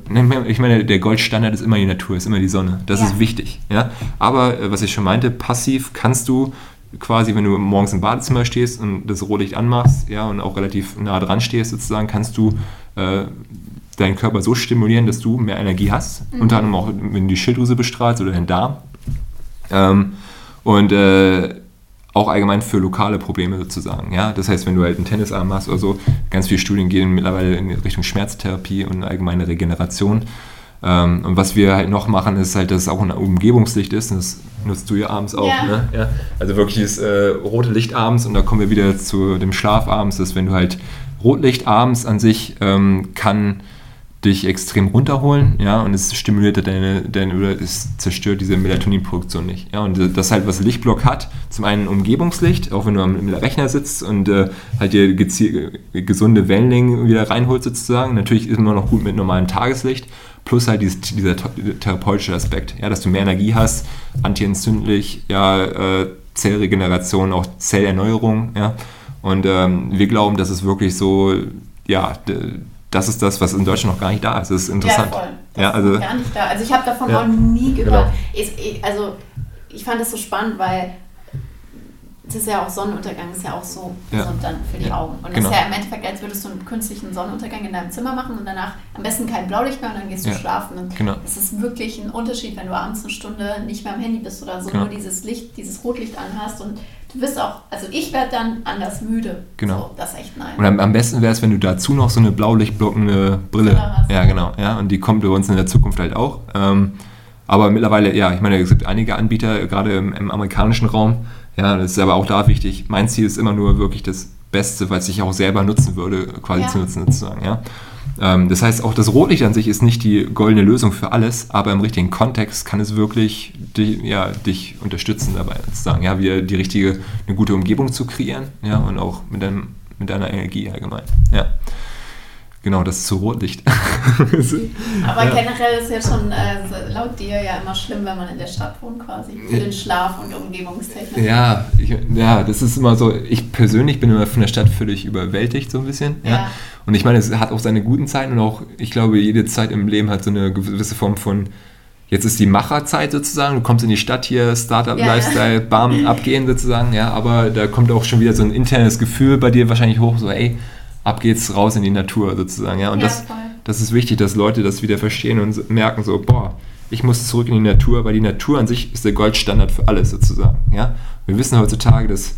ich meine, der Goldstandard ist immer die Natur, ist immer die Sonne. Das Ja. ist wichtig. Ja? Aber äh, was ich schon meinte, passiv kannst du quasi, wenn du morgens im Badezimmer stehst und das Rotlicht anmachst, ja, und auch relativ nah dran stehst sozusagen, kannst du äh, deinen Körper so stimulieren, dass du mehr Energie hast. Mhm. Unter anderem auch, wenn du die Schilddrüse bestrahlst oder den Darm. Ähm, und äh, auch allgemein für lokale Probleme sozusagen. Ja? Das heißt, wenn du halt einen Tennisarm hast oder so, ganz viele Studien gehen mittlerweile in Richtung Schmerztherapie und allgemeine Regeneration. Ähm, und was wir halt noch machen, ist halt, dass es auch ein Umgebungslicht ist. Und das nutzt du ja abends auch. Ja. Ne? Ja. Also wirklich das äh, rote Licht abends und da kommen wir wieder zu dem Schlaf abends, dass wenn du halt Rotlicht abends an sich ähm, kann dich extrem runterholen, ja, und es stimuliert deine, deine oder es zerstört diese Melatoninproduktion nicht. Ja, und das halt, was Lichtblock hat, zum einen Umgebungslicht, auch wenn du am Rechner sitzt und äh, halt dir geziel, gesunde Wellenlängen wieder reinholst sozusagen. Natürlich ist immer noch gut mit normalem Tageslicht, plus halt dieses, dieser th- therapeutische Aspekt, ja, dass du mehr Energie hast, antientzündlich, ja, äh, Zellregeneration, auch Zellerneuerung, ja. Und ähm, wir glauben, dass es wirklich so, ja, das ist das, was in Deutschland noch gar nicht da ist. Das ist interessant. Ja, voll. Das Ja, also, ist gar nicht da. Also ich habe davon Ja. auch nie gehört. Genau. Ich, ich, also ich fand das so spannend, weil es ist ja auch Sonnenuntergang, ist ja auch so Ja. gesund dann für die Augen. Und Genau. das ist ja im Endeffekt, als würdest du einen künstlichen Sonnenuntergang in deinem Zimmer machen und danach am besten kein Blaulicht mehr und dann gehst du Ja. schlafen. Und Genau. es ist wirklich ein Unterschied, wenn du abends eine Stunde nicht mehr am Handy bist oder so, Genau. nur dieses Licht, dieses Rotlicht anhast und du wirst auch, also ich werde dann anders müde. Genau. So, das ist echt nice. Und am, besten wäre es, wenn du dazu noch so eine blaulichtblockende Brille Brille hast. Ja, genau. Ja, und die kommt bei uns in der Zukunft halt auch. Ähm, aber mittlerweile, ja, ich meine, es gibt einige Anbieter, gerade im, im amerikanischen Raum. Ja, das ist aber auch da wichtig. Mein Ziel ist immer nur wirklich das Beste, was ich auch selber nutzen würde, quasi Ja. zu nutzen sozusagen. Ja. Ähm, das heißt, auch das Rotlicht an sich ist nicht die goldene Lösung für alles, aber im richtigen Kontext kann es wirklich dich, ja, dich unterstützen dabei, sozusagen, ja, wieder die richtige, eine gute Umgebung zu kreieren, ja, und auch mit, deinem, mit deiner Energie allgemein. Ja. Genau, das ist zu Rotlicht. Aber Ja. generell ist ja schon äh, laut dir ja immer schlimm, wenn man in der Stadt wohnt quasi. Für den Schlaf und Umgebungstechnik. Ja, ich, ja, das ist immer so. Ich persönlich bin immer von der Stadt völlig überwältigt, so ein bisschen. Ja. Ja. Und ich meine, es hat auch seine guten Zeiten und auch, ich glaube, jede Zeit im Leben hat so eine gewisse Form von. Jetzt ist die Macherzeit sozusagen. Du kommst in die Stadt hier, Startup-Lifestyle, bam, abgehen sozusagen. Ja, aber da kommt auch schon wieder so ein internes Gefühl bei dir wahrscheinlich hoch, so, ey, ab geht's raus in die Natur sozusagen. Ja, und Ja, das, voll. das ist wichtig, dass Leute das wieder verstehen und merken so, boah, ich muss zurück in die Natur, weil die Natur an sich ist der Goldstandard für alles sozusagen. Ja? Wir wissen heutzutage, dass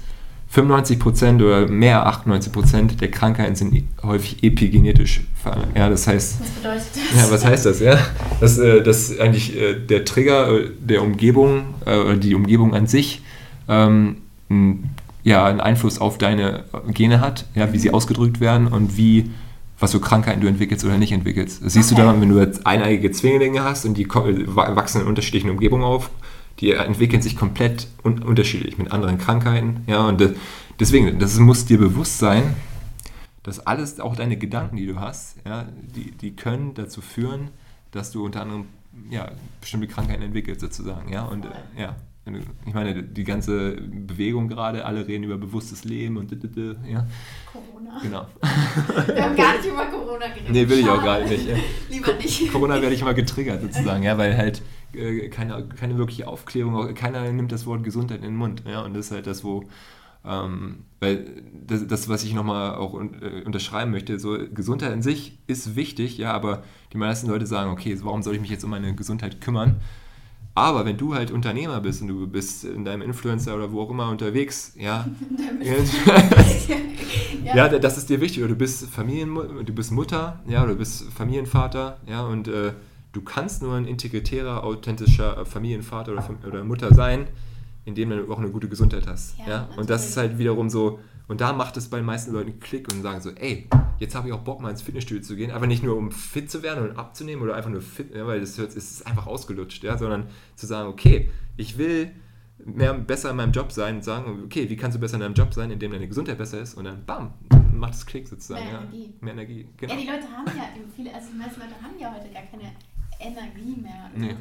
95% oder mehr 98% der Krankheiten sind häufig epigenetisch. veranlagt. Ja, das heißt, Was bedeutet das? ja, was heißt das? Ja, dass, äh, dass eigentlich äh, der Trigger äh, der Umgebung, oder die Umgebung an sich, ähm, n- ja, einen Einfluss auf deine Gene hat, ja, wie sie Mhm. ausgedrückt werden und wie, was für Krankheiten du entwickelst oder nicht entwickelst. Das siehst Okay. du daran, wenn du jetzt eineige Zwillinge hast und die wachsen in unterschiedlichen Umgebungen auf, die entwickeln sich komplett un unterschiedlich mit anderen Krankheiten. Ja, und de- deswegen, das muss dir bewusst sein, dass alles, auch deine Gedanken, die du hast, ja, die, die können dazu führen, dass du unter anderem ja, bestimmte Krankheiten entwickelst sozusagen. Ja? Und äh, ja, ich meine, die ganze Bewegung gerade, alle reden über bewusstes Leben und ja, Corona. genau. Wir haben gar nicht über Corona geredet. Nee, will ich auch gar nicht. Lieber nicht. Corona werde ich immer getriggert sozusagen, ja, weil halt äh, keine, keine wirkliche Aufklärung, keiner nimmt das Wort Gesundheit in den Mund. Ja, und das ist halt das, wo, ähm, weil das, das, was ich nochmal auch äh, unterschreiben möchte, so Gesundheit an sich ist wichtig, ja, aber die meisten Leute sagen, okay, warum soll ich mich jetzt um meine Gesundheit kümmern? Aber wenn du halt Unternehmer bist und du bist in deinem Influencer oder wo auch immer unterwegs, ja, ja. ja, das ist dir wichtig. Oder du bist Familien, du bist Mutter, ja, oder du bist Familienvater, ja, und äh, du kannst nur ein integritärer, authentischer Familienvater oder, oder Mutter sein, indem du auch eine gute Gesundheit hast. Ja, ja? Und das ist halt wiederum so, und da macht es bei den meisten Leuten Klick und sagen so, ey, jetzt habe ich auch Bock mal ins Fitnessstudio zu gehen, aber nicht nur um fit zu werden und abzunehmen oder einfach nur fit, ja, weil das hört, ist einfach ausgelutscht, ja, sondern zu sagen, okay, ich will mehr besser in meinem Job sein und sagen, okay, wie kannst du besser in deinem Job sein, indem deine Gesundheit besser ist und dann bam, macht es Klick sozusagen. Mehr Energie. Ja, mehr Energie, genau. Ja, die Leute haben ja, viele, also die meisten Leute haben ja heute gar keine Energie mehr. Nee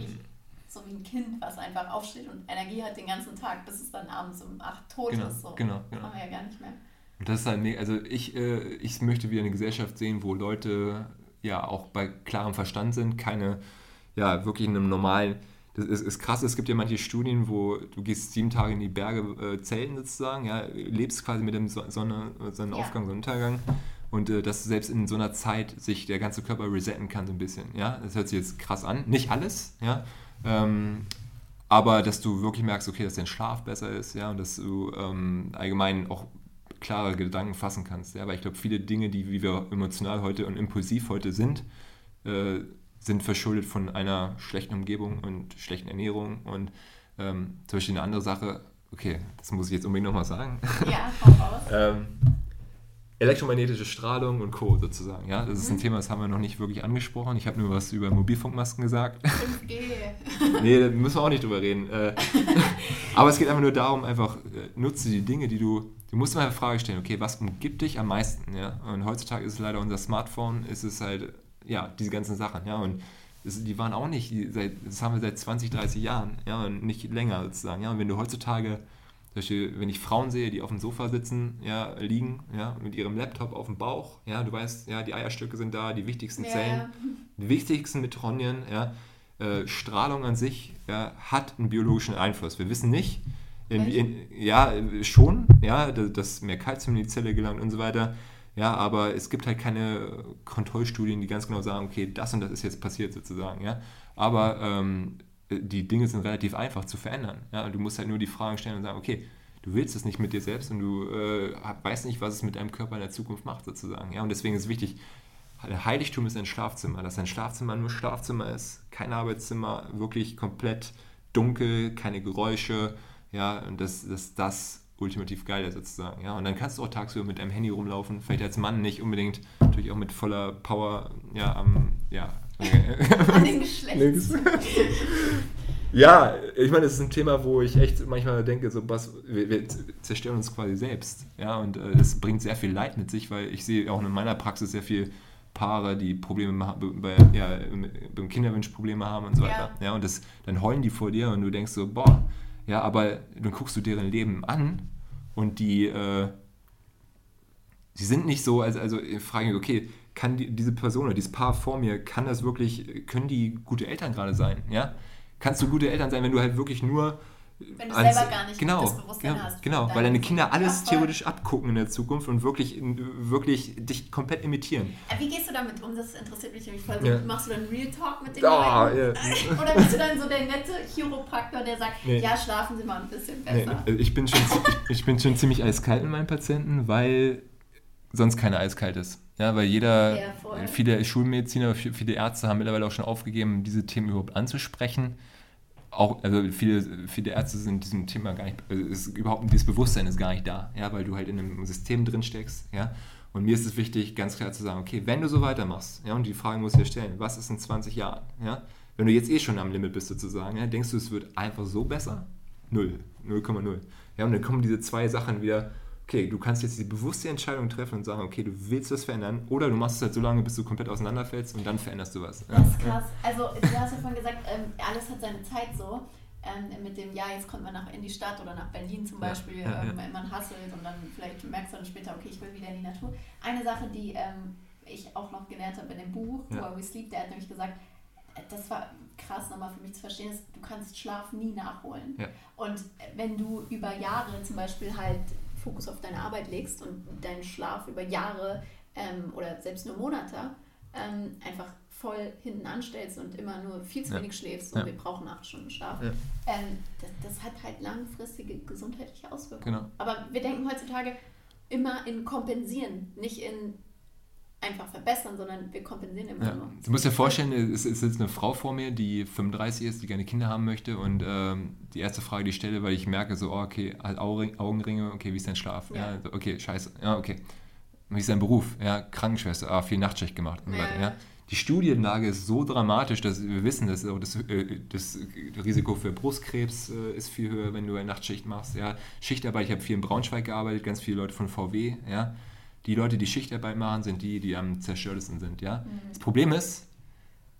so wie ein Kind, was einfach aufsteht und Energie hat den ganzen Tag, bis es dann abends um 8 tot genau, ist. So. Genau, genau. Haben wir ja gar nicht mehr. Und das ist halt, also ich, äh, ich möchte wieder eine Gesellschaft sehen, wo Leute ja auch bei klarem Verstand sind, keine, ja, wirklich in einem normalen, das ist, ist krass, es gibt ja manche Studien, wo du gehst sieben Tage in die Berge äh, zelten sozusagen, ja, lebst quasi mit dem Sonne, Sonnenaufgang, ja. Sonnenuntergang und äh, dass selbst in so einer Zeit sich der ganze Körper resetten kann so ein bisschen, ja, das hört sich jetzt krass an, nicht alles, ja, ähm, aber dass du wirklich merkst, okay, dass dein Schlaf besser ist, ja, und dass du ähm, allgemein auch klare Gedanken fassen kannst, ja, weil ich glaube, viele Dinge, die wie wir emotional heute und impulsiv heute sind, äh, sind verschuldet von einer schlechten Umgebung und schlechten Ernährung und ähm, zum Beispiel eine andere Sache, okay, das muss ich jetzt unbedingt nochmal sagen. Ja, hau raus. ähm, elektromagnetische Strahlung und Co. sozusagen. Ja? Das ist ein mhm. Thema, das haben wir noch nicht wirklich angesprochen. Ich habe nur was über Mobilfunkmasken gesagt. 5G. nee, da müssen wir auch nicht drüber reden. Äh, aber es geht einfach nur darum, einfach äh, nutze die Dinge, die du. Du musst mal eine Frage stellen, okay, was umgibt dich am meisten? Ja? Und heutzutage ist es leider unser Smartphone, ist es halt, ja, diese ganzen Sachen. Ja? Und das, die waren auch nicht, seit, das haben wir seit 20, 30 Jahren, ja, und nicht länger sozusagen. Ja? Und wenn du heutzutage Beispiel, wenn ich Frauen sehe, die auf dem Sofa sitzen, ja, liegen, ja, mit ihrem Laptop auf dem Bauch, ja, du weißt, ja, die Eierstücke sind da, die wichtigsten Zellen, ja. die wichtigsten Mitochondrien, ja, äh, Strahlung an sich ja, hat einen biologischen Einfluss. Wir wissen nicht, in, in, ja, schon, ja, dass mehr Kalzium in die Zelle gelangt und so weiter. Ja, aber es gibt halt keine Kontrollstudien, die ganz genau sagen, okay, das und das ist jetzt passiert sozusagen. Ja, aber ähm, die Dinge sind relativ einfach zu verändern. Ja? Du musst halt nur die Fragen stellen und sagen, okay, du willst es nicht mit dir selbst und du äh, weißt nicht, was es mit deinem Körper in der Zukunft macht, sozusagen. Ja? Und deswegen ist wichtig, Heiligtum ist ein Schlafzimmer, dass ein Schlafzimmer nur Schlafzimmer ist, kein Arbeitszimmer, wirklich komplett dunkel, keine Geräusche, ja, und dass das, das ultimativ geil ist sozusagen, ja, und dann kannst du auch tagsüber mit deinem Handy rumlaufen, vielleicht als Mann nicht unbedingt, natürlich auch mit voller Power, ja, am, ja, an den Geschlechts. ja, ich meine, es ist ein Thema, wo ich echt manchmal denke, so was, wir, wir zerstören uns quasi selbst. Ja, und äh, das bringt sehr viel Leid mit sich, weil ich sehe auch in meiner Praxis sehr viel Paare, die Probleme bei, ja, beim Kinderwunsch Probleme haben und so weiter. Ja. ja, und das, dann heulen die vor dir und du denkst so, boah, ja, aber dann guckst du deren Leben an und die, äh, sie sind nicht so, also, also frage mich, okay, kann die, diese Person oder dieses Paar vor mir, kann das wirklich, können die gute Eltern gerade sein? Ja? Kannst du gute Eltern sein, wenn du halt wirklich nur wenn du ans, selber gar nicht genau, das Bewusstsein genau, hast. Genau, weil deine Kinder alles theoretisch abgucken in der Zukunft und wirklich, wirklich dich komplett imitieren. Wie gehst du damit um? Das interessiert mich nämlich voll. Ja. Machst du dann Real Talk mit den oh, Leuten? Yeah. Oder bist du dann so der nette Chiropraktor, der sagt, nee. ja, schlafen Sie mal ein bisschen besser? Nee, ich, bin schon, ich, ich bin schon ziemlich eiskalt mit meinen Patienten, weil sonst keiner eiskalt ist. Ja, weil jeder, ja, viele Schulmediziner, viele Ärzte haben mittlerweile auch schon aufgegeben, diese Themen überhaupt anzusprechen. Auch, also viele, viele Ärzte sind diesem Thema gar nicht, also ist überhaupt dieses Bewusstsein ist gar nicht da, ja, weil du halt in einem System drin steckst, ja. Und mir ist es wichtig, ganz klar zu sagen, okay, wenn du so weitermachst, ja, und die Frage muss ich dir stellen, was ist in 20 Jahren, ja? Wenn du jetzt eh schon am Limit bist sozusagen, ja, denkst du, es wird einfach so besser? Null, 0,0. Ja, und dann kommen diese zwei Sachen wieder okay, du kannst jetzt die bewusste Entscheidung treffen und sagen, okay, du willst was verändern oder du machst es halt so lange, bis du komplett auseinanderfällst und dann veränderst du was. Das ist krass. Also du hast ja vorhin gesagt, ähm, alles hat seine Zeit so. Ähm, mit dem, ja, jetzt kommt man nach in die Stadt oder nach Berlin zum Beispiel, ja, ja, ja. Ähm, man hasselt und dann vielleicht merkst du dann später, okay, ich will wieder in die Natur. Eine Sache, die ähm, ich auch noch gelernt habe in dem Buch, ja. We Sleep, der hat nämlich gesagt, äh, das war krass nochmal für mich zu verstehen, ist, du kannst Schlaf nie nachholen. Und wenn du über Jahre zum Beispiel halt Fokus auf deine Arbeit legst und deinen Schlaf über Jahre ähm, oder selbst nur Monate ähm, einfach voll hinten anstellst und immer nur viel zu Ja. wenig schläfst und Ja. wir brauchen acht Stunden Schlaf, Ja. ähm, das, das hat halt langfristige gesundheitliche Auswirkungen. Genau. Aber wir denken heutzutage immer in kompensieren, nicht in einfach verbessern, sondern wir kompensieren immer Ja. nur. Du musst dir vorstellen, es ist jetzt eine Frau vor mir, die 35 ist, die gerne Kinder haben möchte und ähm, die erste Frage, die ich stelle, weil ich merke so, oh, okay, halt Augen- Augenringe, okay, wie ist dein Schlaf? Ja. Ja. okay, scheiße, ja, okay. Wie ist dein Beruf? Ja, Krankenschwester, ah, viel Nachtschicht gemacht und Ja. weiter, ja. Die Studienlage ist so dramatisch, dass wir wissen, dass auch das, äh, das Risiko für Brustkrebs äh, ist viel höher, wenn du eine Nachtschicht machst. Ja. Schichtarbeit, ich habe viel in Braunschweig gearbeitet, ganz viele Leute von VW. Ja. Die Leute, die Schichtarbeit machen, sind die, die am zerstörtesten sind. Ja. Das Problem ist,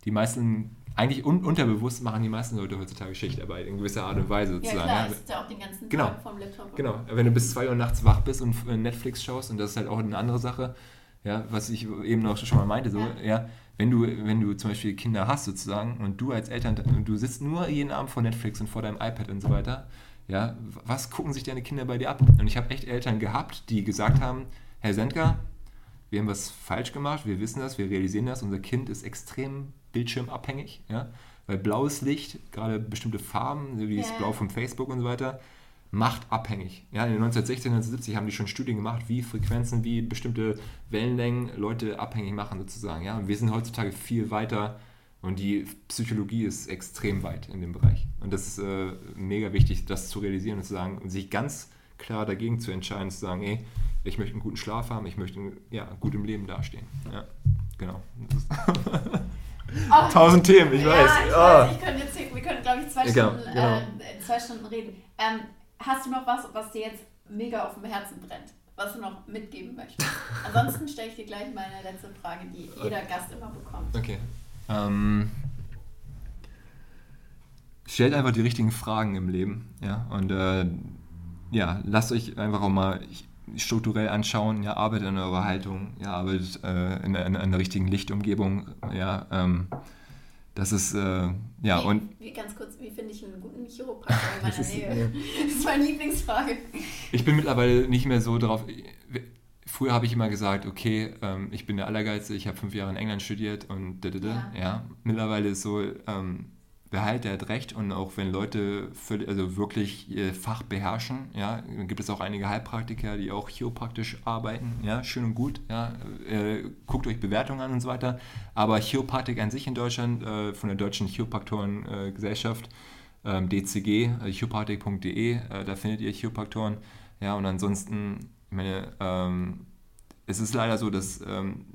die meisten, eigentlich un unterbewusst machen die meisten Leute heutzutage Schichtarbeit in gewisser Art und Weise Ja sozusagen. klar, ja. ist ja auch den ganzen Genau. Tag vom Laptop. Genau, wenn du bis 2 Uhr nachts wach bist und äh, Netflix schaust, und das ist halt auch eine andere Sache, ja, was ich eben noch schon mal meinte, so, ja, Ja. wenn du, wenn du zum Beispiel Kinder hast sozusagen und du als Eltern, du sitzt nur jeden Abend vor Netflix und vor deinem iPad und so weiter, ja, was gucken sich deine Kinder bei dir ab? Und ich habe echt Eltern gehabt, die gesagt haben, Herr Sendker, wir haben was falsch gemacht, wir wissen das, wir realisieren das, unser Kind ist extrem bildschirmabhängig, ja, weil blaues Licht, gerade bestimmte Farben, so wie das Ja. Blau von Facebook und so weiter, macht abhängig. Ja, in den 1960, 1970 haben die schon Studien gemacht, wie Frequenzen, wie bestimmte Wellenlängen Leute abhängig machen sozusagen. Ja, und wir sind heutzutage viel weiter und die Psychologie ist extrem weit in dem Bereich. Und das ist äh, mega wichtig, das zu realisieren und zu sagen und sich ganz klar dagegen zu entscheiden, zu sagen, ey, ich möchte einen guten Schlaf haben, ich möchte ja, gut im Leben dastehen. Ja, genau. Oh, Tausend Themen, ich ja, weiß. ich Ah. weiß, ich könnte jetzt, wir können, glaube ich, zwei, Genau, Stunden, genau. Äh, zwei Stunden reden. Ähm, hast du noch was, was dir jetzt mega auf dem Herzen brennt, was du noch mitgeben möchtest? Ansonsten stelle ich dir gleich meine letzte Frage, die jeder Gast immer bekommt. Okay. Ähm, stellt einfach die richtigen Fragen im Leben, ja, und äh, ja, lasst euch einfach auch mal strukturell anschauen, ja, arbeitet an eurer Haltung, ja, arbeitet äh, in, in, in einer richtigen Lichtumgebung, ja, ähm, das ist, äh, ja, wie, und wie, ganz kurz, wie finde ich einen guten Chiropraktor in meiner Das ist- Nähe? Das ist meine Lieblingsfrage. Ich bin mittlerweile nicht mehr so drauf. Früher habe ich immer gesagt, okay, ähm, ich bin der Allergeilste, ich habe fünf Jahre in England studiert und da, da, da, ja. Ja. Mittlerweile ist so, ähm, wer halt, der hat recht. Und auch wenn Leute völlig, also wirklich ihr Fach beherrschen, ja, gibt es auch einige Heilpraktiker, die auch chiropraktisch arbeiten, ja, schön und gut, ja, äh, guckt euch Bewertungen an und so weiter, aber Chiropraktik an sich in Deutschland, äh, von der Deutschen Chiropraktoren äh, ähm, DCG, äh, chiropraktik.de, äh, da findet ihr Chiropraktoren. Ja, und ansonsten, ich meine, ähm, es ist leider so, dass ähm,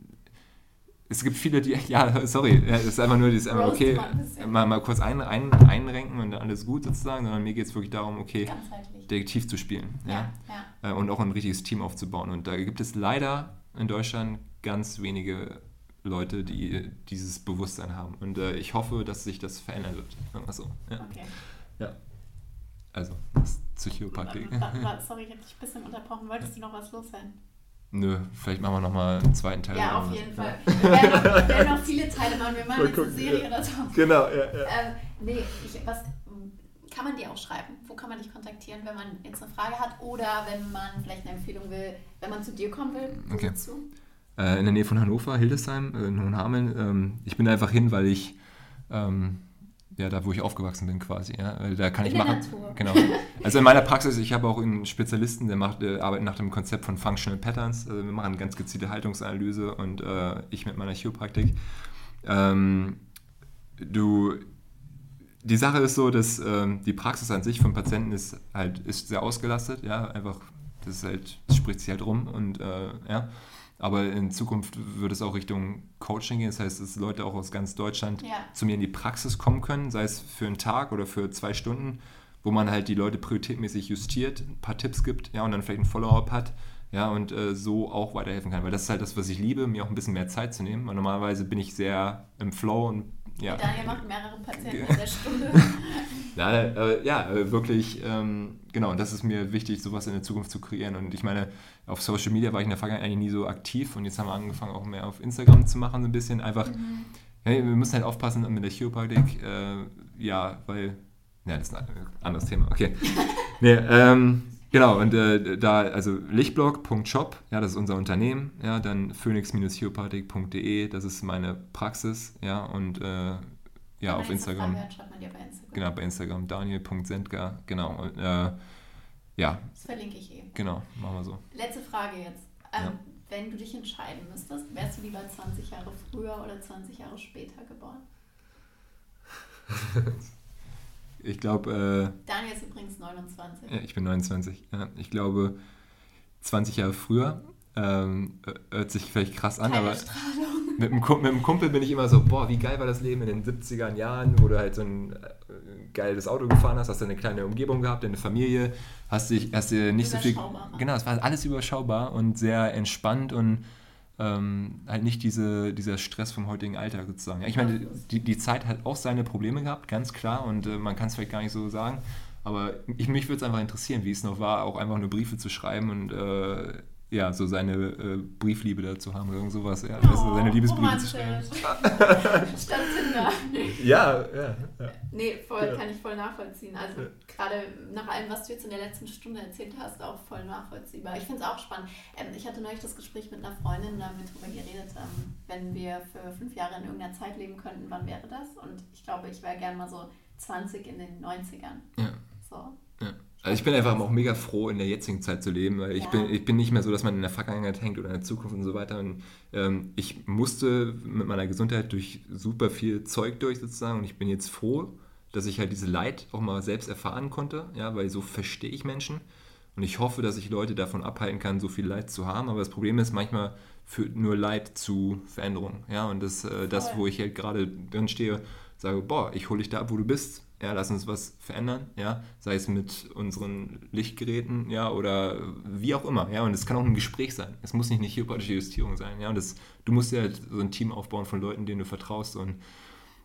es gibt viele, die, ja, sorry, es ist einfach nur dieses, einmal, okay, mal mal, kurz ein, ein, einrenken und dann alles gut sozusagen, sondern mir geht es wirklich darum, okay. Detektiv zu spielen. Ja? Ja, ja. Äh, und auch ein richtiges Team aufzubauen. Und da gibt es leider in Deutschland ganz wenige Leute, die dieses Bewusstsein haben. Und äh, ich hoffe, dass sich das verändern wird. So. Ja. Okay. ja. Also, das Psychopraktik. Wa- Sorry, ich habe dich ein bisschen unterbrochen. Wolltest du noch was loswerden? Nö, vielleicht machen wir nochmal einen zweiten Teil. Ja, auf jeden Fall. Wir werden, werden noch viele Teile machen. Wir machen jetzt eine Serie ja. oder so. Genau, ja, ja. Ähm, nee, ich, was kann man dir auch schreiben? Wo kann man dich kontaktieren, wenn man jetzt eine Frage hat oder wenn man vielleicht eine Empfehlung will, wenn man zu dir kommen will? Wo Okay. Äh, in der Nähe von Hannover, Hildesheim, äh, in Hohenhameln. Ähm, ich bin da einfach hin, weil ich, ähm, ja, da wo ich aufgewachsen bin quasi, ja, da kann In ich machen. Natur. Genau. Also in meiner Praxis, ich habe auch einen Spezialisten, der macht, äh, arbeitet nach dem Konzept von Functional Patterns. Also wir machen ganz gezielte Haltungsanalyse und äh, ich mit meiner Chiropraktik. Ähm, du, die Sache ist so, dass ähm, die Praxis an sich vom Patienten ist halt ist sehr ausgelastet, ja, einfach, das ist halt, das spricht sich halt rum und äh, ja. Aber in Zukunft wird es auch Richtung Coaching gehen. Das heißt, dass Leute auch aus ganz Deutschland Ja. zu mir in die Praxis kommen können, sei es für einen Tag oder für zwei Stunden, wo man halt die Leute prioritätmäßig justiert, ein paar Tipps gibt, ja, und dann vielleicht ein Follow-up hat, ja, und äh, so auch weiterhelfen kann. Weil das ist halt das, was ich liebe, mir auch ein bisschen mehr Zeit zu nehmen. Weil normalerweise bin ich sehr im Flow und ja. Daniel macht mehrere Patienten in der Stunde. Ja, äh, ja wirklich, ähm, genau, und das ist mir wichtig, sowas in der Zukunft zu kreieren. Und ich meine, auf Social Media war ich in der Vergangenheit eigentlich nie so aktiv und jetzt haben wir angefangen, auch mehr auf Instagram zu machen, so ein bisschen. Einfach, ja, wir müssen halt aufpassen mit der Chiropraktik, äh, ja, weil, ja, das ist ein anderes Thema, okay. nee, ähm, Genau, und äh, da, also lichtblog.shop, ja, das ist unser Unternehmen, ja, dann phoenix-chiropatik.de, das ist meine Praxis, ja, und äh, ja, auf Instagram. Frage, schreibt man dir bei Instagram. Genau, bei Instagram, daniel.sendka, genau, und, äh, ja. Das verlinke ich eben. Genau, machen wir so. Letzte Frage jetzt. Ähm, ja. Wenn du dich entscheiden müsstest, wärst du lieber 20 Jahre früher oder 20 Jahre später geboren? Ich glaube. Äh, Daniel ist übrigens 29. Ja, ich bin 29. Ja, ich glaube, 20 Jahre früher. Ähm, hört sich vielleicht krass an, Keine aber mit einem, mit einem, Kumpel bin ich immer so, boah, wie geil war das Leben in den 70er Jahren, wo du halt so ein äh, geiles Auto gefahren hast, hast du eine kleine Umgebung gehabt, deine Familie, hast dich, hast dir nicht so viel. Genau, es war alles überschaubar und sehr entspannt und ähm, halt nicht diese, dieser Stress vom heutigen Alltag sozusagen. Ja, ich meine, die, die Zeit hat auch seine Probleme gehabt, ganz klar, und äh, man kann es vielleicht gar nicht so sagen. Aber ich, mich würde es einfach interessieren, wie es noch war, auch einfach nur Briefe zu schreiben und äh, ja, so seine äh, Briefliebe dazu haben oder irgend sowas. Ja, oh, also seine Liebesbriefe zu schreiben. Statt Tinder. Ja, ja, ja. Nee, voll, ja. kann ich voll nachvollziehen. Also ja. gerade nach allem, was du jetzt in der letzten Stunde erzählt hast, auch voll nachvollziehbar. Ich finde es auch spannend. Ähm, ich hatte neulich das Gespräch mit einer Freundin, damit darüber geredet, ähm, wenn wir für fünf Jahre in irgendeiner Zeit leben könnten, wann wäre das? Und ich glaube, ich wäre gerne mal so 20 in den 90ern. Ja. So. Ja. Also ich bin einfach auch mega froh, in der jetzigen Zeit zu leben, weil ich, ja. bin, ich bin nicht mehr so, dass man in der Vergangenheit hängt oder in der Zukunft und so weiter. Und ähm, ich musste mit meiner Gesundheit durch super viel Zeug durch sozusagen und ich bin jetzt froh, dass ich halt diese Leid auch mal selbst erfahren konnte, ja, weil so verstehe ich Menschen und ich hoffe, dass ich Leute davon abhalten kann, so viel Leid zu haben. Aber das Problem ist, manchmal führt nur Leid zu Veränderung, ja, und das, äh, das wo ich halt gerade drin stehe, sage, boah, ich hole dich da ab, wo du bist, ja, lass uns was verändern, ja, sei es mit unseren Lichtgeräten, ja, oder wie auch immer, ja, und es kann auch ein Gespräch sein. Es muss nicht eine chiropraktische Justierung sein, ja, und das, du musst ja halt so ein Team aufbauen von Leuten, denen du vertraust und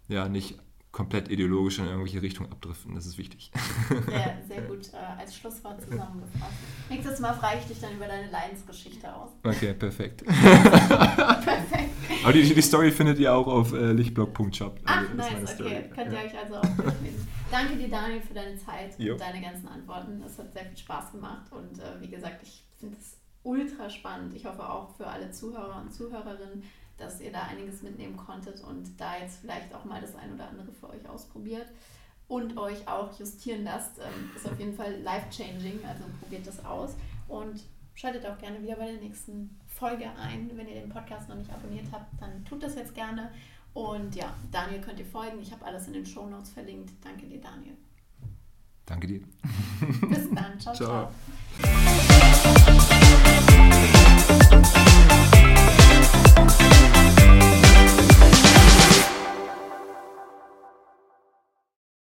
ja, nicht komplett ideologisch in irgendwelche Richtungen abdriften. Das ist wichtig. Sehr, sehr gut äh, als Schlusswort zusammengefasst. Nächstes Mal frage ich dich dann über deine Leidensgeschichte aus. Okay, perfekt. perfekt. Aber die, die, Story findet ihr auch auf äh, lichtblog.shop. Ach, also, nice, okay. Könnt ihr ja. euch also auch durchlesen. Danke dir, Daniel, für deine Zeit jo. und deine ganzen Antworten. Das hat sehr viel Spaß gemacht und äh, wie gesagt, ich finde es ultra spannend. Ich hoffe auch für alle Zuhörer und Zuhörerinnen, dass ihr da einiges mitnehmen konntet und da jetzt vielleicht auch mal das ein oder andere für euch ausprobiert und euch auch justieren lasst. Ähm, ist auf jeden Fall life-changing, also probiert das aus und schaltet auch gerne wieder bei der nächsten Folge ein. Wenn ihr den Podcast noch nicht abonniert habt, dann tut das jetzt gerne. Und ja, Daniel könnt ihr folgen. Ich habe alles in den Show Notes verlinkt. Danke dir, Daniel. Danke dir. Bis dann. ciao. ciao. ciao.